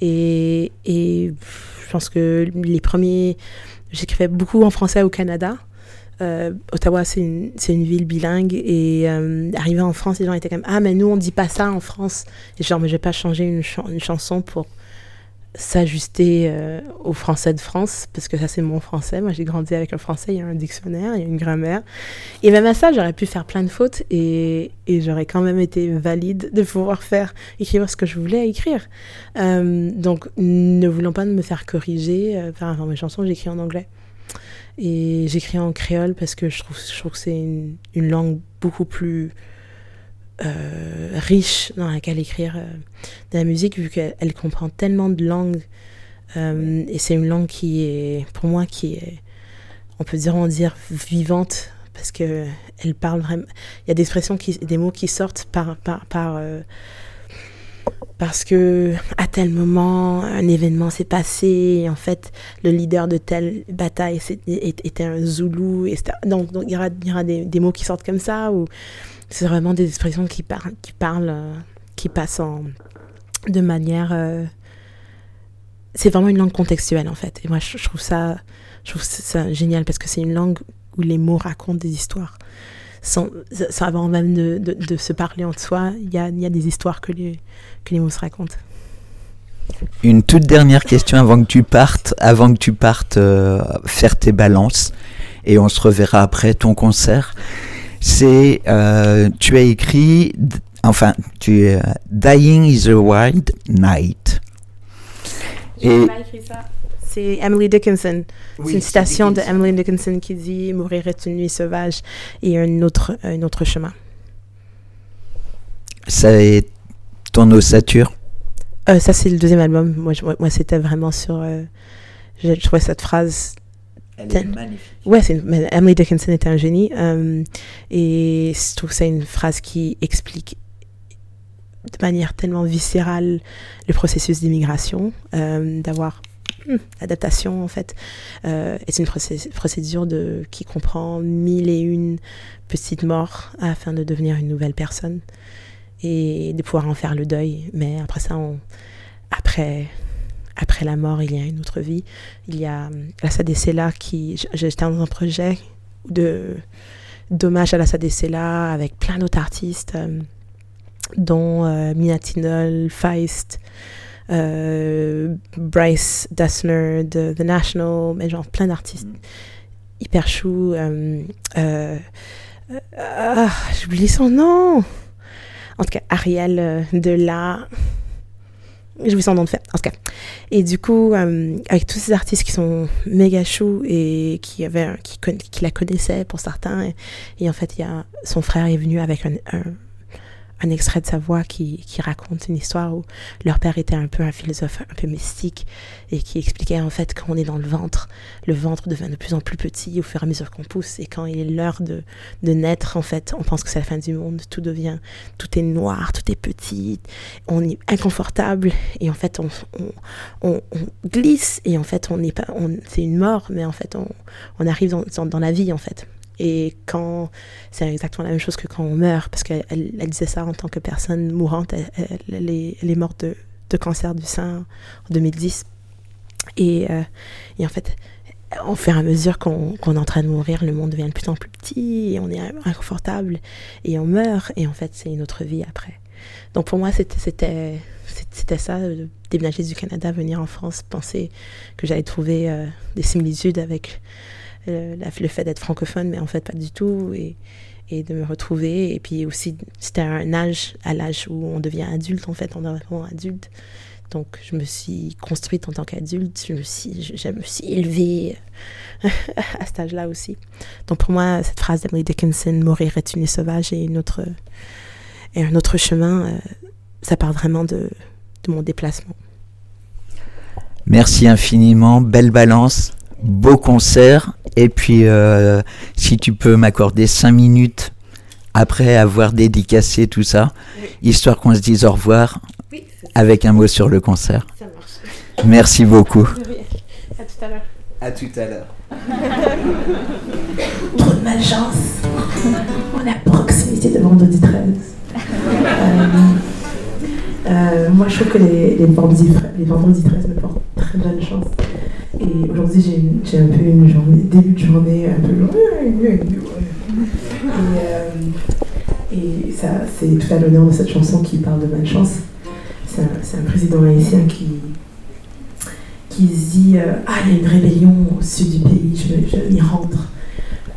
Speaker 2: Et, je pense que les premiers, j'écrivais beaucoup en français au Canada. Euh, Ottawa, c'est une, ville bilingue. Et euh, arrivé en France, les gens étaient comme Ah, mais nous, on dit pas ça en France. Et genre, mais je vais pas changer une, chan- une chanson pour s'ajuster euh, au français de France, parce que ça, c'est mon français. Moi, j'ai grandi avec le français. Il y a un dictionnaire, il y a une grammaire. Et même à ça, j'aurais pu faire plein de fautes et, j'aurais quand même été valide de pouvoir faire, écrire ce que je voulais écrire. Euh, donc, ne voulant pas me faire corriger, euh, enfin, dans mes chansons, j'écris en anglais. Et j'écris en créole parce que je trouve, que c'est une langue beaucoup plus euh, riche dans laquelle écrire euh, de la musique, vu qu'elle elle comprend tellement de langues. Euh, et c'est une langue qui est, pour moi, qui est, on peut dire, on dire vivante, parce que elle parle vraiment. Il y a des expressions, qui, des mots qui sortent par, par, par parce que à tel moment un événement s'est passé en fait le leader de telle bataille était un Zoulou et donc il y aura, des mots qui sortent comme ça ou c'est vraiment des expressions qui parlent qui parlent euh, qui passent en de manière euh, c'est vraiment une langue contextuelle en fait. Et moi je, trouve ça je trouve ça génial parce que c'est une langue où les mots racontent des histoires. Sans, sans avant même de, de, se parler entre soi il y a, y a des histoires que les, que les mots se racontent.
Speaker 1: Une toute dernière question avant que tu partes, avant que tu partes euh, faire tes balances, et on se reverra après ton concert. C'est, euh, tu as écrit, enfin, tu es Dying is a Wild Night. Et
Speaker 2: C'est Emily Dickinson. c'est une citation de Emily Dickinson qui dit Mourir est une nuit sauvage et un autre, un autre chemin.
Speaker 1: Ça est ton ossature?
Speaker 2: Euh, ça, c'est le deuxième album. Moi, je- moi c'était vraiment sur. euh, je, je trouvais cette phrase.
Speaker 1: Elle est magnifique.
Speaker 2: Ouais, c'est une- Emily Dickinson était un génie. euh, et je trouve que c'est une phrase qui explique de manière tellement viscérale le processus d'immigration, euh, d'avoir hmm, l'adaptation en fait. Euh, et c'est une procé- procédure de, qui comprend mille et une petites morts afin de devenir une nouvelle personne et de pouvoir en faire le deuil. Mais après ça, on, après, après la mort, il y a une autre vie. Il y a euh, la Sadecella qui. J'étais dans un projet de d'hommage à la Sadecella avec plein d'autres artistes, euh, dont euh, Mina Tinol, Feist, euh, Bryce Dessner de The National, mais genre plein d'artistes
Speaker 1: Mm.
Speaker 2: hyper chou. ah, J'oublie son nom. En tout cas, Ariel de la. J'oublie son nom de fait, en tout cas. Et du coup, euh, avec tous ces artistes qui sont méga choux et qui, avaient qui, la connaissaient pour certains, et, en fait, son frère est venu avec un, un extrait de sa voix qui, qui raconte une histoire où leur père était un peu un philosophe un peu mystique et qui expliquait en fait quand on est dans le ventre, le ventre devient de plus en plus petit au fur et à mesure qu'on pousse et quand il est l'heure de, de naître, en fait, on pense que c'est la fin du monde, tout devient, tout est noir, tout est petit, on est inconfortable et en fait on, on, glisse et en fait on n'est pas, c'est une mort, mais en fait on, on arrive dans, dans, dans la vie en fait. Et quand c'est exactement la même chose que quand on meurt, parce qu'elle elle, elle disait ça en tant que personne mourante, elle, est, morte de, cancer du sein en 2010. Et, euh, et en fait, au fur et à mesure qu'on est en train de mourir, le monde devient de plus en plus petit, et on est inconfortable, et on meurt, et en fait, c'est une autre vie après. Donc pour moi, c'était ça, de déménager du Canada, venir en France, penser que j'allais trouver euh, des similitudes avec euh, le fait d'être francophone, mais en fait pas du tout, et, de me retrouver. Et puis aussi, c'était un âge, à l'âge où on devient adulte, en fait, on est vraiment adulte. Donc je me suis construite en tant qu'adulte, je me suis, je, me suis élevée à cet âge-là aussi. Donc pour moi, cette phrase d'Emily Dickinson, mourir est une sauvage et une autre et un autre chemin, euh, ça part vraiment de, de mon déplacement.
Speaker 1: Merci infiniment, belle balance, beau concert. Et puis, euh, si tu peux m'accorder cinq minutes après avoir dédicacé tout ça, histoire qu'on se dise au revoir
Speaker 2: Oui,
Speaker 1: avec un mot sur le concert.
Speaker 2: ça marche.
Speaker 1: Merci beaucoup.
Speaker 2: À tout à l'heure.
Speaker 1: À tout à l'heure.
Speaker 4: Trop de malchance. On est à proximité de vendredi 13. Euh, euh, moi, je trouve que les, les, vendredis, les vendredis 13 me portent très bonne chance. Et aujourd'hui, j'ai un peu une journée, début de journée un peu. Et, euh, et ça, c'est tout à l'honneur de cette chanson qui parle de malchance. C'est un, c'est un président haïtien qui, qui se dit euh, Ah, il y a une rébellion au sud du pays, je, je m'y rentre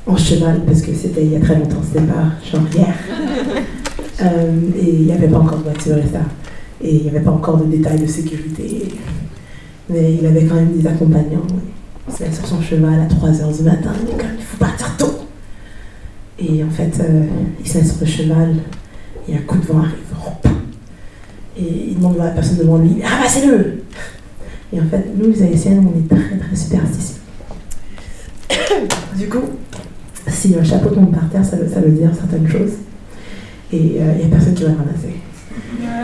Speaker 4: en cheval parce que c'était il y a très longtemps, c'était pas genre hier. Euh, et il n'y avait pas encore de voiture et ça. Et il n'y avait pas encore de détails de sécurité. Mais il avait quand même des accompagnants. Met sur son cheval à 3h du matin, il comme il faut partir tôt. Et en fait, euh, il se met sur le cheval, et un coup de vent arrive. Et il demande à la personne devant lui, ramassez-le Et en fait, nous les Haïtiens, on est très très superstitieux. du coup, si un chapeau tombe par terre, ça veut, ça veut dire certaines choses. Et euh, il n'y a personne qui va le ramasser.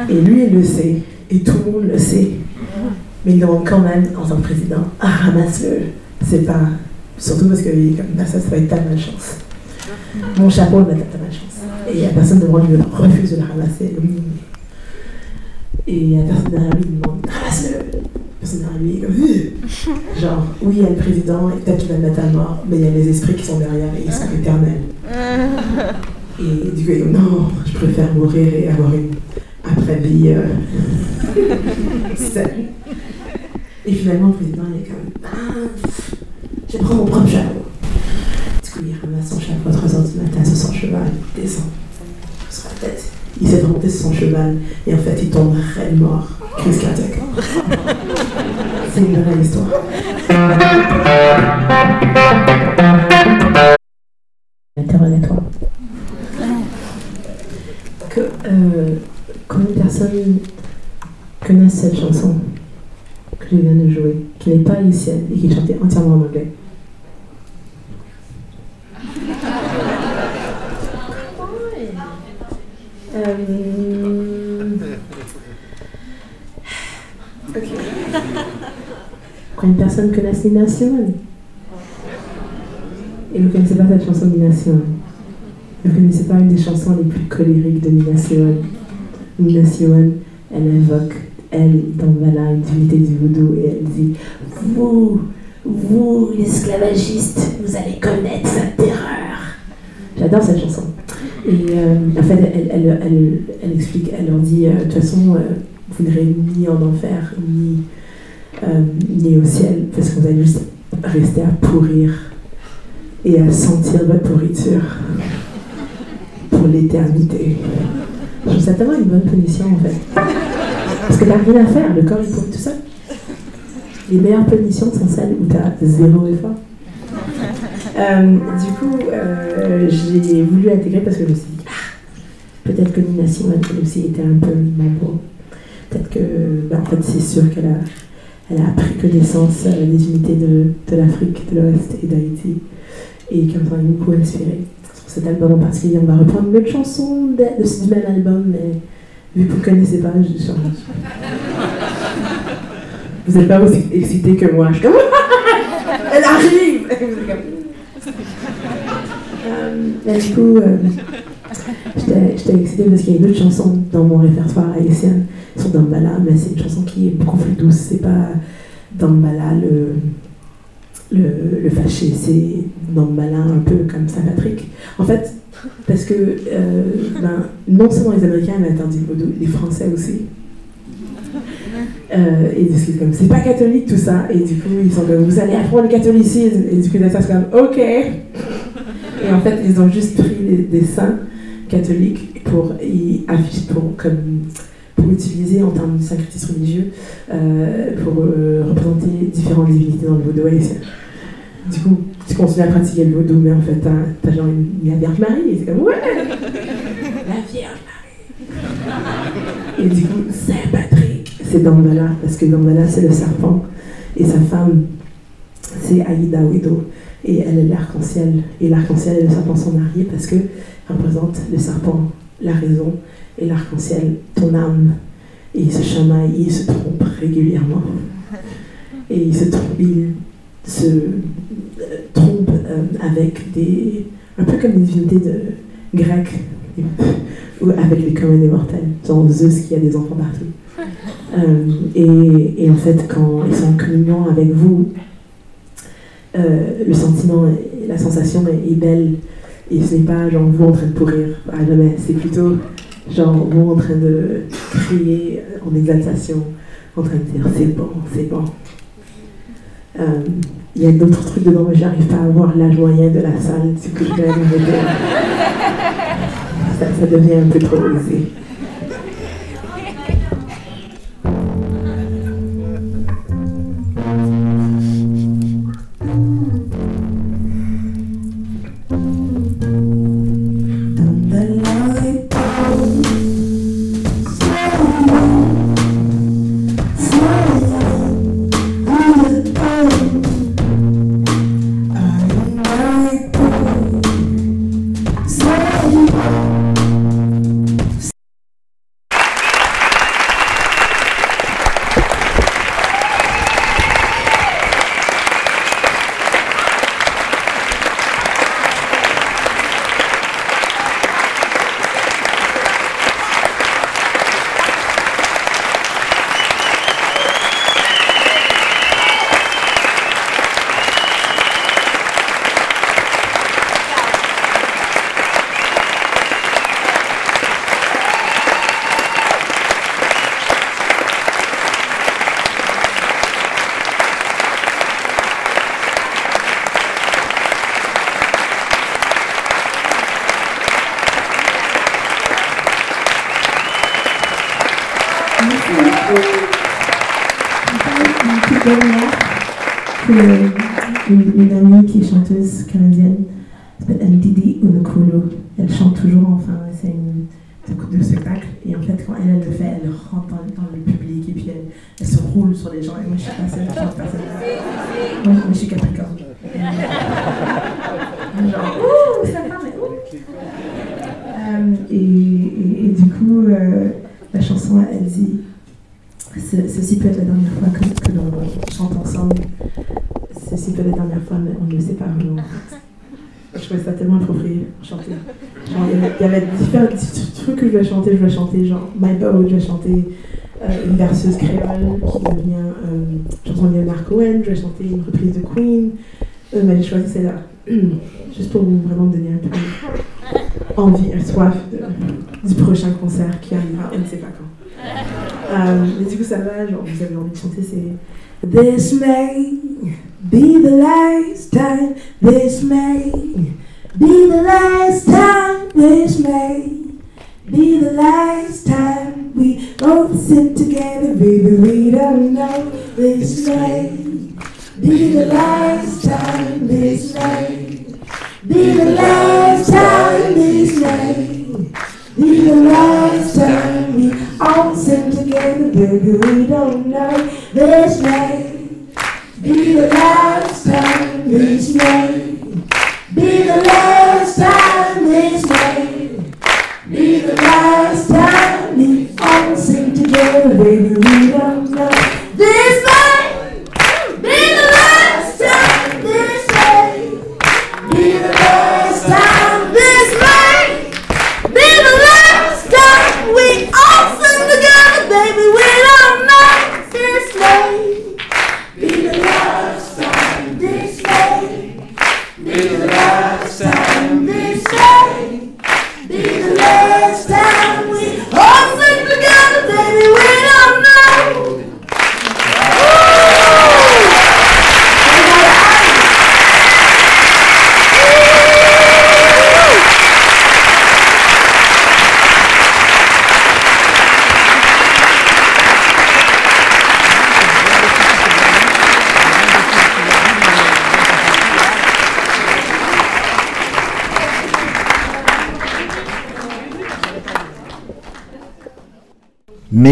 Speaker 4: Et lui, il le sait. Et tout le monde le sait. Mais il demande quand même, en tant que président, ramasse-le. C'est pas. Surtout parce que comme ça, ça va être ta malchance. Mon chapeau va être ta malchance. Et il a personne devant lui refuse de le ramasser. Et il a personne derrière lui qui demande, ramasse-le. Personne derrière lui Ugh genre, oui, il y a le président, et peut-être qu'il va le mettre à mort, mais il y a les esprits qui sont derrière et ils sont éternels. Et du coup, il dit, non, je préfère mourir et avoir une après-vie euh. Et finalement, le président, il est comme, ah, je prendre mon propre chapeau. Du coup, il ramasse son chapeau à 3h du matin sur son cheval, il descend sur la tête. Il essaie de remonter sur son cheval, et en fait, il tombe raide mort, crise cardiaque. C'est une vraie histoire. Euh, combien de personnes connaissent
Speaker 2: cette chanson que je viens de jouer, qui n'est pas haïtienne et qui est chantée entièrement en anglais. Euh, Ok. Quand une personne connaît Nina Simone, et vous ne connaissez pas cette chanson de Nina Simone, vous connaissez pas une des chansons les plus colériques de Nina Simone? Nina Simone, elle évoque, elle, dans Vala, une divinité du vaudou, et elle dit Vous, vous, l'esclavagiste, vous allez connaître sa terreur. J'adore cette chanson. Et euh, en fait, elle, elle, elle, elle explique, elle leur dit euh, De toute façon, euh, vous n'irez ni en enfer, ni, ni au ciel, parce que vous allez juste rester à pourrir et à sentir votre pourriture pour l'éternité. Je trouve ça tellement une bonne punition en fait. Parce que t'as rien à faire, le corps il pourrit tout seul. Les meilleures punitions sont celles où t'as zéro effort. Euh, du coup, euh, j'ai voulu intégrer parce que je me suis dit, ah, peut-être que Nina Simone, elle aussi était un peu membre. Peut-être que, ben, en fait, c'est sûr qu'elle a, elle a appris connaissance euh, des unités de, l'Afrique, de l'Ouest et d'Haïti, et qu'elle m'a beaucoup inspiré. Cet album en particulier, on va reprendre une autre chanson de, ce même album, mais vu que vous ne connaissez pas, je change. Vous n'êtes pas aussi excité que moi. Je suis comme, elle arrive! Euh, du coup, euh, j'étais excitée parce qu'il y a une autre chanson dans mon répertoire haïtien sur Dambala, mais c'est une chanson qui est beaucoup plus douce. C'est pas Dambala le, le, le fâché, c'est Dambala un peu comme Saint-Patrick. En fait, parce que euh, ben, non seulement les Américains avaient interdit le vaudou, les Français aussi. Euh, et c'est comme, c'est pas catholique tout ça. Et du coup, ils sont comme, vous allez apprendre le catholicisme. Et du coup, ça, c'est comme, ok. Et en fait, ils ont juste pris des, saints catholiques pour y pour, comme, pour utiliser en termes de syncrétisme religieux, euh, pour représenter différentes divinités dans le vaudou haïtien. Du coup, tu continues à pratiquer le vaudou, mais en fait, t'as, t'as genre une, Vierge Marie. Et c'est comme, ouais, la Vierge Marie. Et du coup, Saint-Patrick, c'est Dambala, parce que Dambala, c'est le serpent. Et sa femme, c'est Aïda Wido. Et elle est l'arc-en-ciel. Et l'arc-en-ciel et le serpent sont mariés parce que représente le serpent, la raison, et l'arc-en-ciel, ton âme. Et ils se chamaillent, se trompent régulièrement. Et ils se trompent, ils se euh, trompent euh, avec des. un peu comme des divinités de, grecques, ou avec les communs des mortels, genre Zeus qui a des enfants partout. Euh, et, et en fait, quand ils sont en communion avec vous, le sentiment, et la sensation est, est belle. Et ce n'est pas genre vous en train de pourrir à jamais, c'est plutôt genre vous en train de crier en exaltation, en train de dire c'est bon, c'est bon. Euh, Il y a d'autres trucs dedans, mais j'arrive pas à voir l'âge moyen de la salle, ce que je vais arriver ça, ça devient un peu trop osé.
Speaker 3: Je trouvais ça tellement approprié, chanter. Il y avait- différents trucs que je vais chanter. Je vais chanter genre My Boat, je vais chanter euh, une verseuse créole qui devient euh, chanson de Leonard Cohen, je vais chanter une reprise de Queen. Euh, mais j'ai choisi celle-là, juste pour vous vraiment donner un peu envie et soif du prochain concert qui arrivera, on ne sait pas quand. Euh, mais du coup, ça va, genre, vous avez envie de chanter, c'est This may be the last time, this may be the last time, this may be the last time we both sit together, baby. We don't know. This may be the last time, this may be the last time, this may be the last time we all sit together, baby. We don't know. This may be the last time, this may be the last time, this may be the last time we all sing together, baby. We don't know. This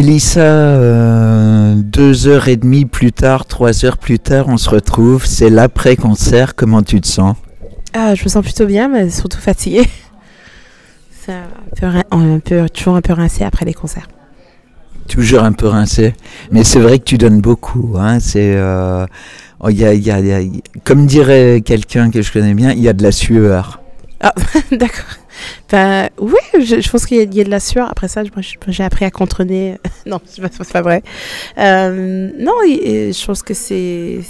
Speaker 1: Mélissa, euh, deux heures et demie plus tard, trois heures plus tard, on se retrouve. C'est l'après-concert. Comment tu te sens?
Speaker 2: Ah, je me sens plutôt bien, mais surtout fatiguée. C'est un peu, rin- un peu, toujours un peu rincé après les concerts.
Speaker 1: Toujours un peu rincé. Mais c'est vrai que tu donnes beaucoup. Hein. C'est, euh, oh, y a- y a- y a- comme dirait quelqu'un que je connais bien, il y a de la sueur.
Speaker 2: D'accord. Ben, oui, je, pense qu'il y, a- de la sueur. Après ça, j'ai appris à contrôler. non, c'est pas, pas vrai. Euh, non, je pense que c'est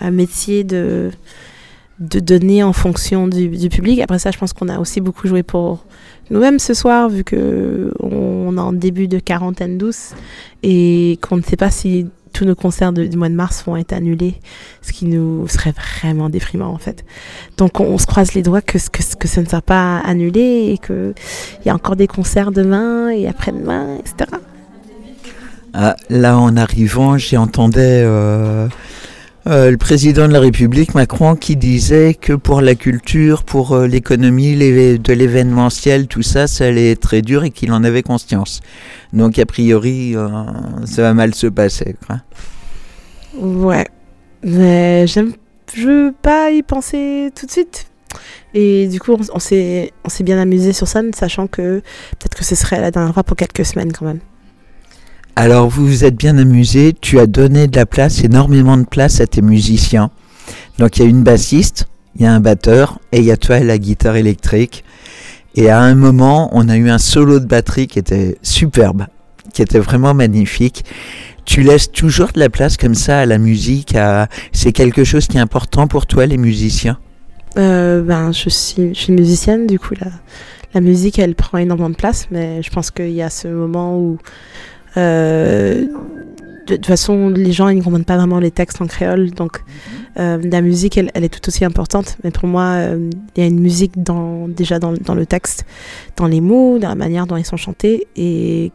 Speaker 2: un métier de, donner en fonction du, du public. Après ça, je pense qu'on a aussi beaucoup joué pour nous-mêmes ce soir, vu que on est en début de quarantaine douce et qu'on ne sait pas si tous nos concerts du mois de mars vont être annulés, ce qui nous serait vraiment déprimant en fait. Donc on, se croise les doigts que, que, que ça ne soit pas annulé et qu'il y a encore des concerts demain et après-demain, etc.
Speaker 1: Ah, là, en arrivant, j'ai entendu euh, euh, le président de la République, Macron, qui disait que pour la culture, pour euh, l'économie de l'événementiel, tout ça, ça allait être très dur et qu'il en avait conscience. Donc, a priori, euh, ça va mal se passer.
Speaker 2: Ouais. Mais j'aime, je veux pas y penser tout de suite. Et du coup, on, on s'est, bien amusé sur scène, sachant que peut-être que ce serait la dernière fois pour quelques semaines quand même.
Speaker 1: Alors, vous vous êtes bien amusé. Tu as donné de la place, énormément de place à tes musiciens. Donc, il y a une bassiste, il y a un batteur et il y a toi et la guitare électrique. Et à un moment, on a eu un solo de batterie qui était superbe, qui était vraiment magnifique. Tu laisses toujours de la place comme ça à la musique. C'est quelque chose qui est important pour toi, les musiciens?
Speaker 2: Euh, ben, je suis, musicienne, du coup, la, musique, elle prend énormément de place, mais je pense qu'il y a ce moment où, de, de toute façon, les gens, ils ne comprennent pas vraiment les textes en créole, donc euh, la musique, elle, est tout aussi importante, mais pour moi, euh, il y a une musique déjà dans, le texte, dans les mots, dans la manière dont ils sont chantés, et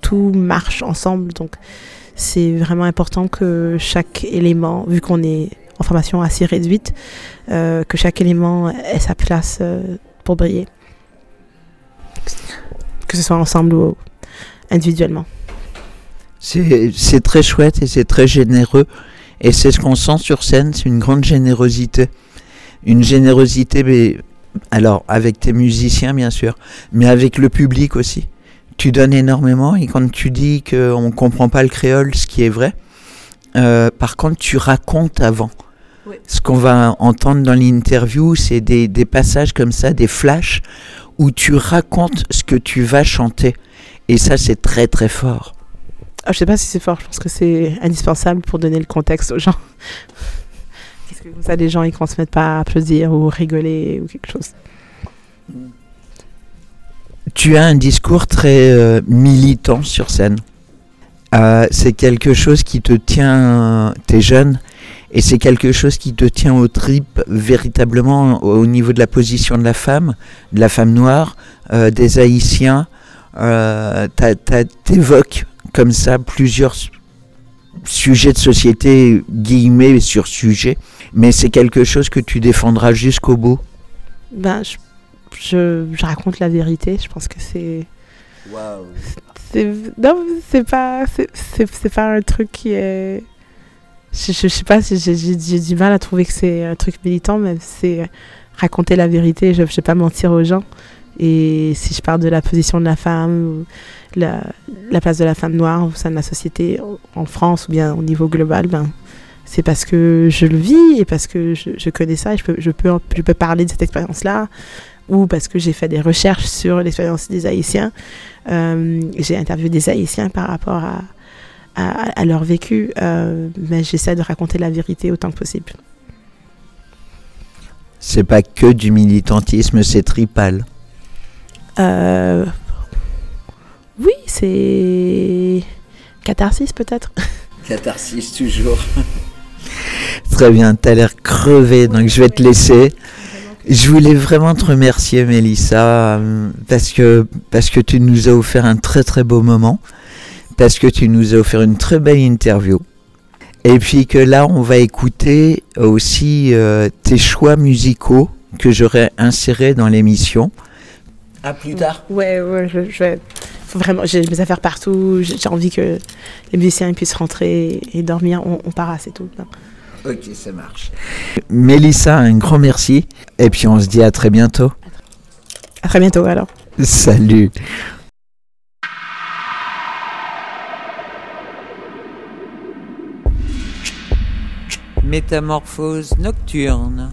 Speaker 2: tout marche ensemble, donc c'est vraiment important que chaque élément, vu qu'on est en formation assez réduite, euh, que chaque élément ait sa place euh, pour briller. Que ce soit ensemble ou individuellement.
Speaker 1: C'est très chouette et c'est très généreux. Et c'est ce qu'on sent sur scène, c'est une grande générosité. Une générosité, mais, alors avec tes musiciens bien sûr, mais avec le public aussi. Tu donnes énormément et quand tu dis qu'on ne comprend pas le créole, ce qui est vrai, euh, par contre tu racontes avant.
Speaker 2: Oui.
Speaker 1: Ce qu'on va entendre dans l'interview, c'est des, des passages comme ça, des flashs, où tu racontes ce que tu vas chanter. Et ça, c'est très très fort.
Speaker 2: Ah, je sais pas si c'est fort, je pense que c'est indispensable pour donner le contexte aux gens. Parce que comme ça, les gens ils ne se mettent pas à applaudir ou rigoler ou quelque chose.
Speaker 1: Tu as un discours très euh, militant sur scène. Euh, c'est quelque chose qui te tient, t'es jeune, et c'est quelque chose qui te tient aux tripes véritablement au niveau de la position de la femme, de la femme noire, euh, des haïtiens. Euh, T'évoques comme ça plusieurs su- sujets de société, guillemets sur sujet, mais c'est quelque chose que tu défendras jusqu'au bout?
Speaker 2: Ben, je, je, je raconte la vérité. Je pense que c'est. c'est non, c'est pas. C'est pas un truc qui est. Je, je, je sais pas, si j'ai du mal à trouver que c'est un truc militant, mais c'est raconter la vérité. Je ne vais pas mentir aux gens. Et si je parle de la position de la femme, la, la place de la femme noire au sein de la société en France ou bien au niveau global, ben, c'est parce que je le vis et parce que je, connais ça et je peux, parler de cette expérience-là ou parce que j'ai fait des recherches sur l'expérience des Haïtiens. Euh, j'ai interviewé des Haïtiens par rapport à leur vécu, euh, mais j'essaie de raconter la vérité autant que possible.
Speaker 1: C'est pas que du militantisme, c'est tripal.
Speaker 2: Euh, oui, c'est catharsis peut-être.
Speaker 1: Catharsis toujours. Très bien, t'as l'air crevé, donc je vais te laisser. Je voulais vraiment te remercier, Mélissa, parce que, parce que tu nous as offert un très très beau moment, parce que tu nous as offert une très belle interview. Et puis que là, on va écouter aussi euh, tes choix musicaux que j'aurais insérés dans l'émission. À plus tard.
Speaker 2: Ouais, ouais, je, je vais. Faut vraiment, j'ai mes affaires partout. J'ai envie que les musiciens puissent rentrer et dormir. On, on part assez tôt. non.
Speaker 1: Ok, ça marche. Mélissa, un grand merci. Et puis on se dit à très bientôt.
Speaker 2: À très bientôt alors.
Speaker 1: Salut. Métamorphose nocturne.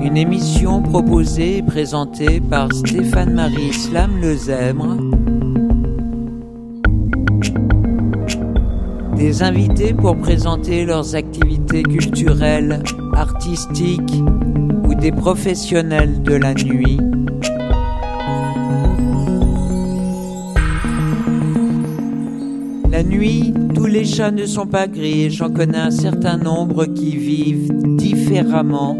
Speaker 1: Une émission proposée et présentée par Stéphane-Marie Slam Lezèbre. Des invités pour présenter leurs activités culturelles, artistiques ou des professionnels de la nuit. La nuit, tous les chats ne sont pas gris et j'en connais un certain nombre qui vivent différemment.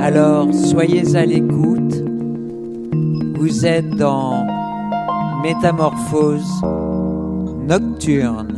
Speaker 1: Alors, soyez à l'écoute. Vous êtes dans Métamorphose nocturne.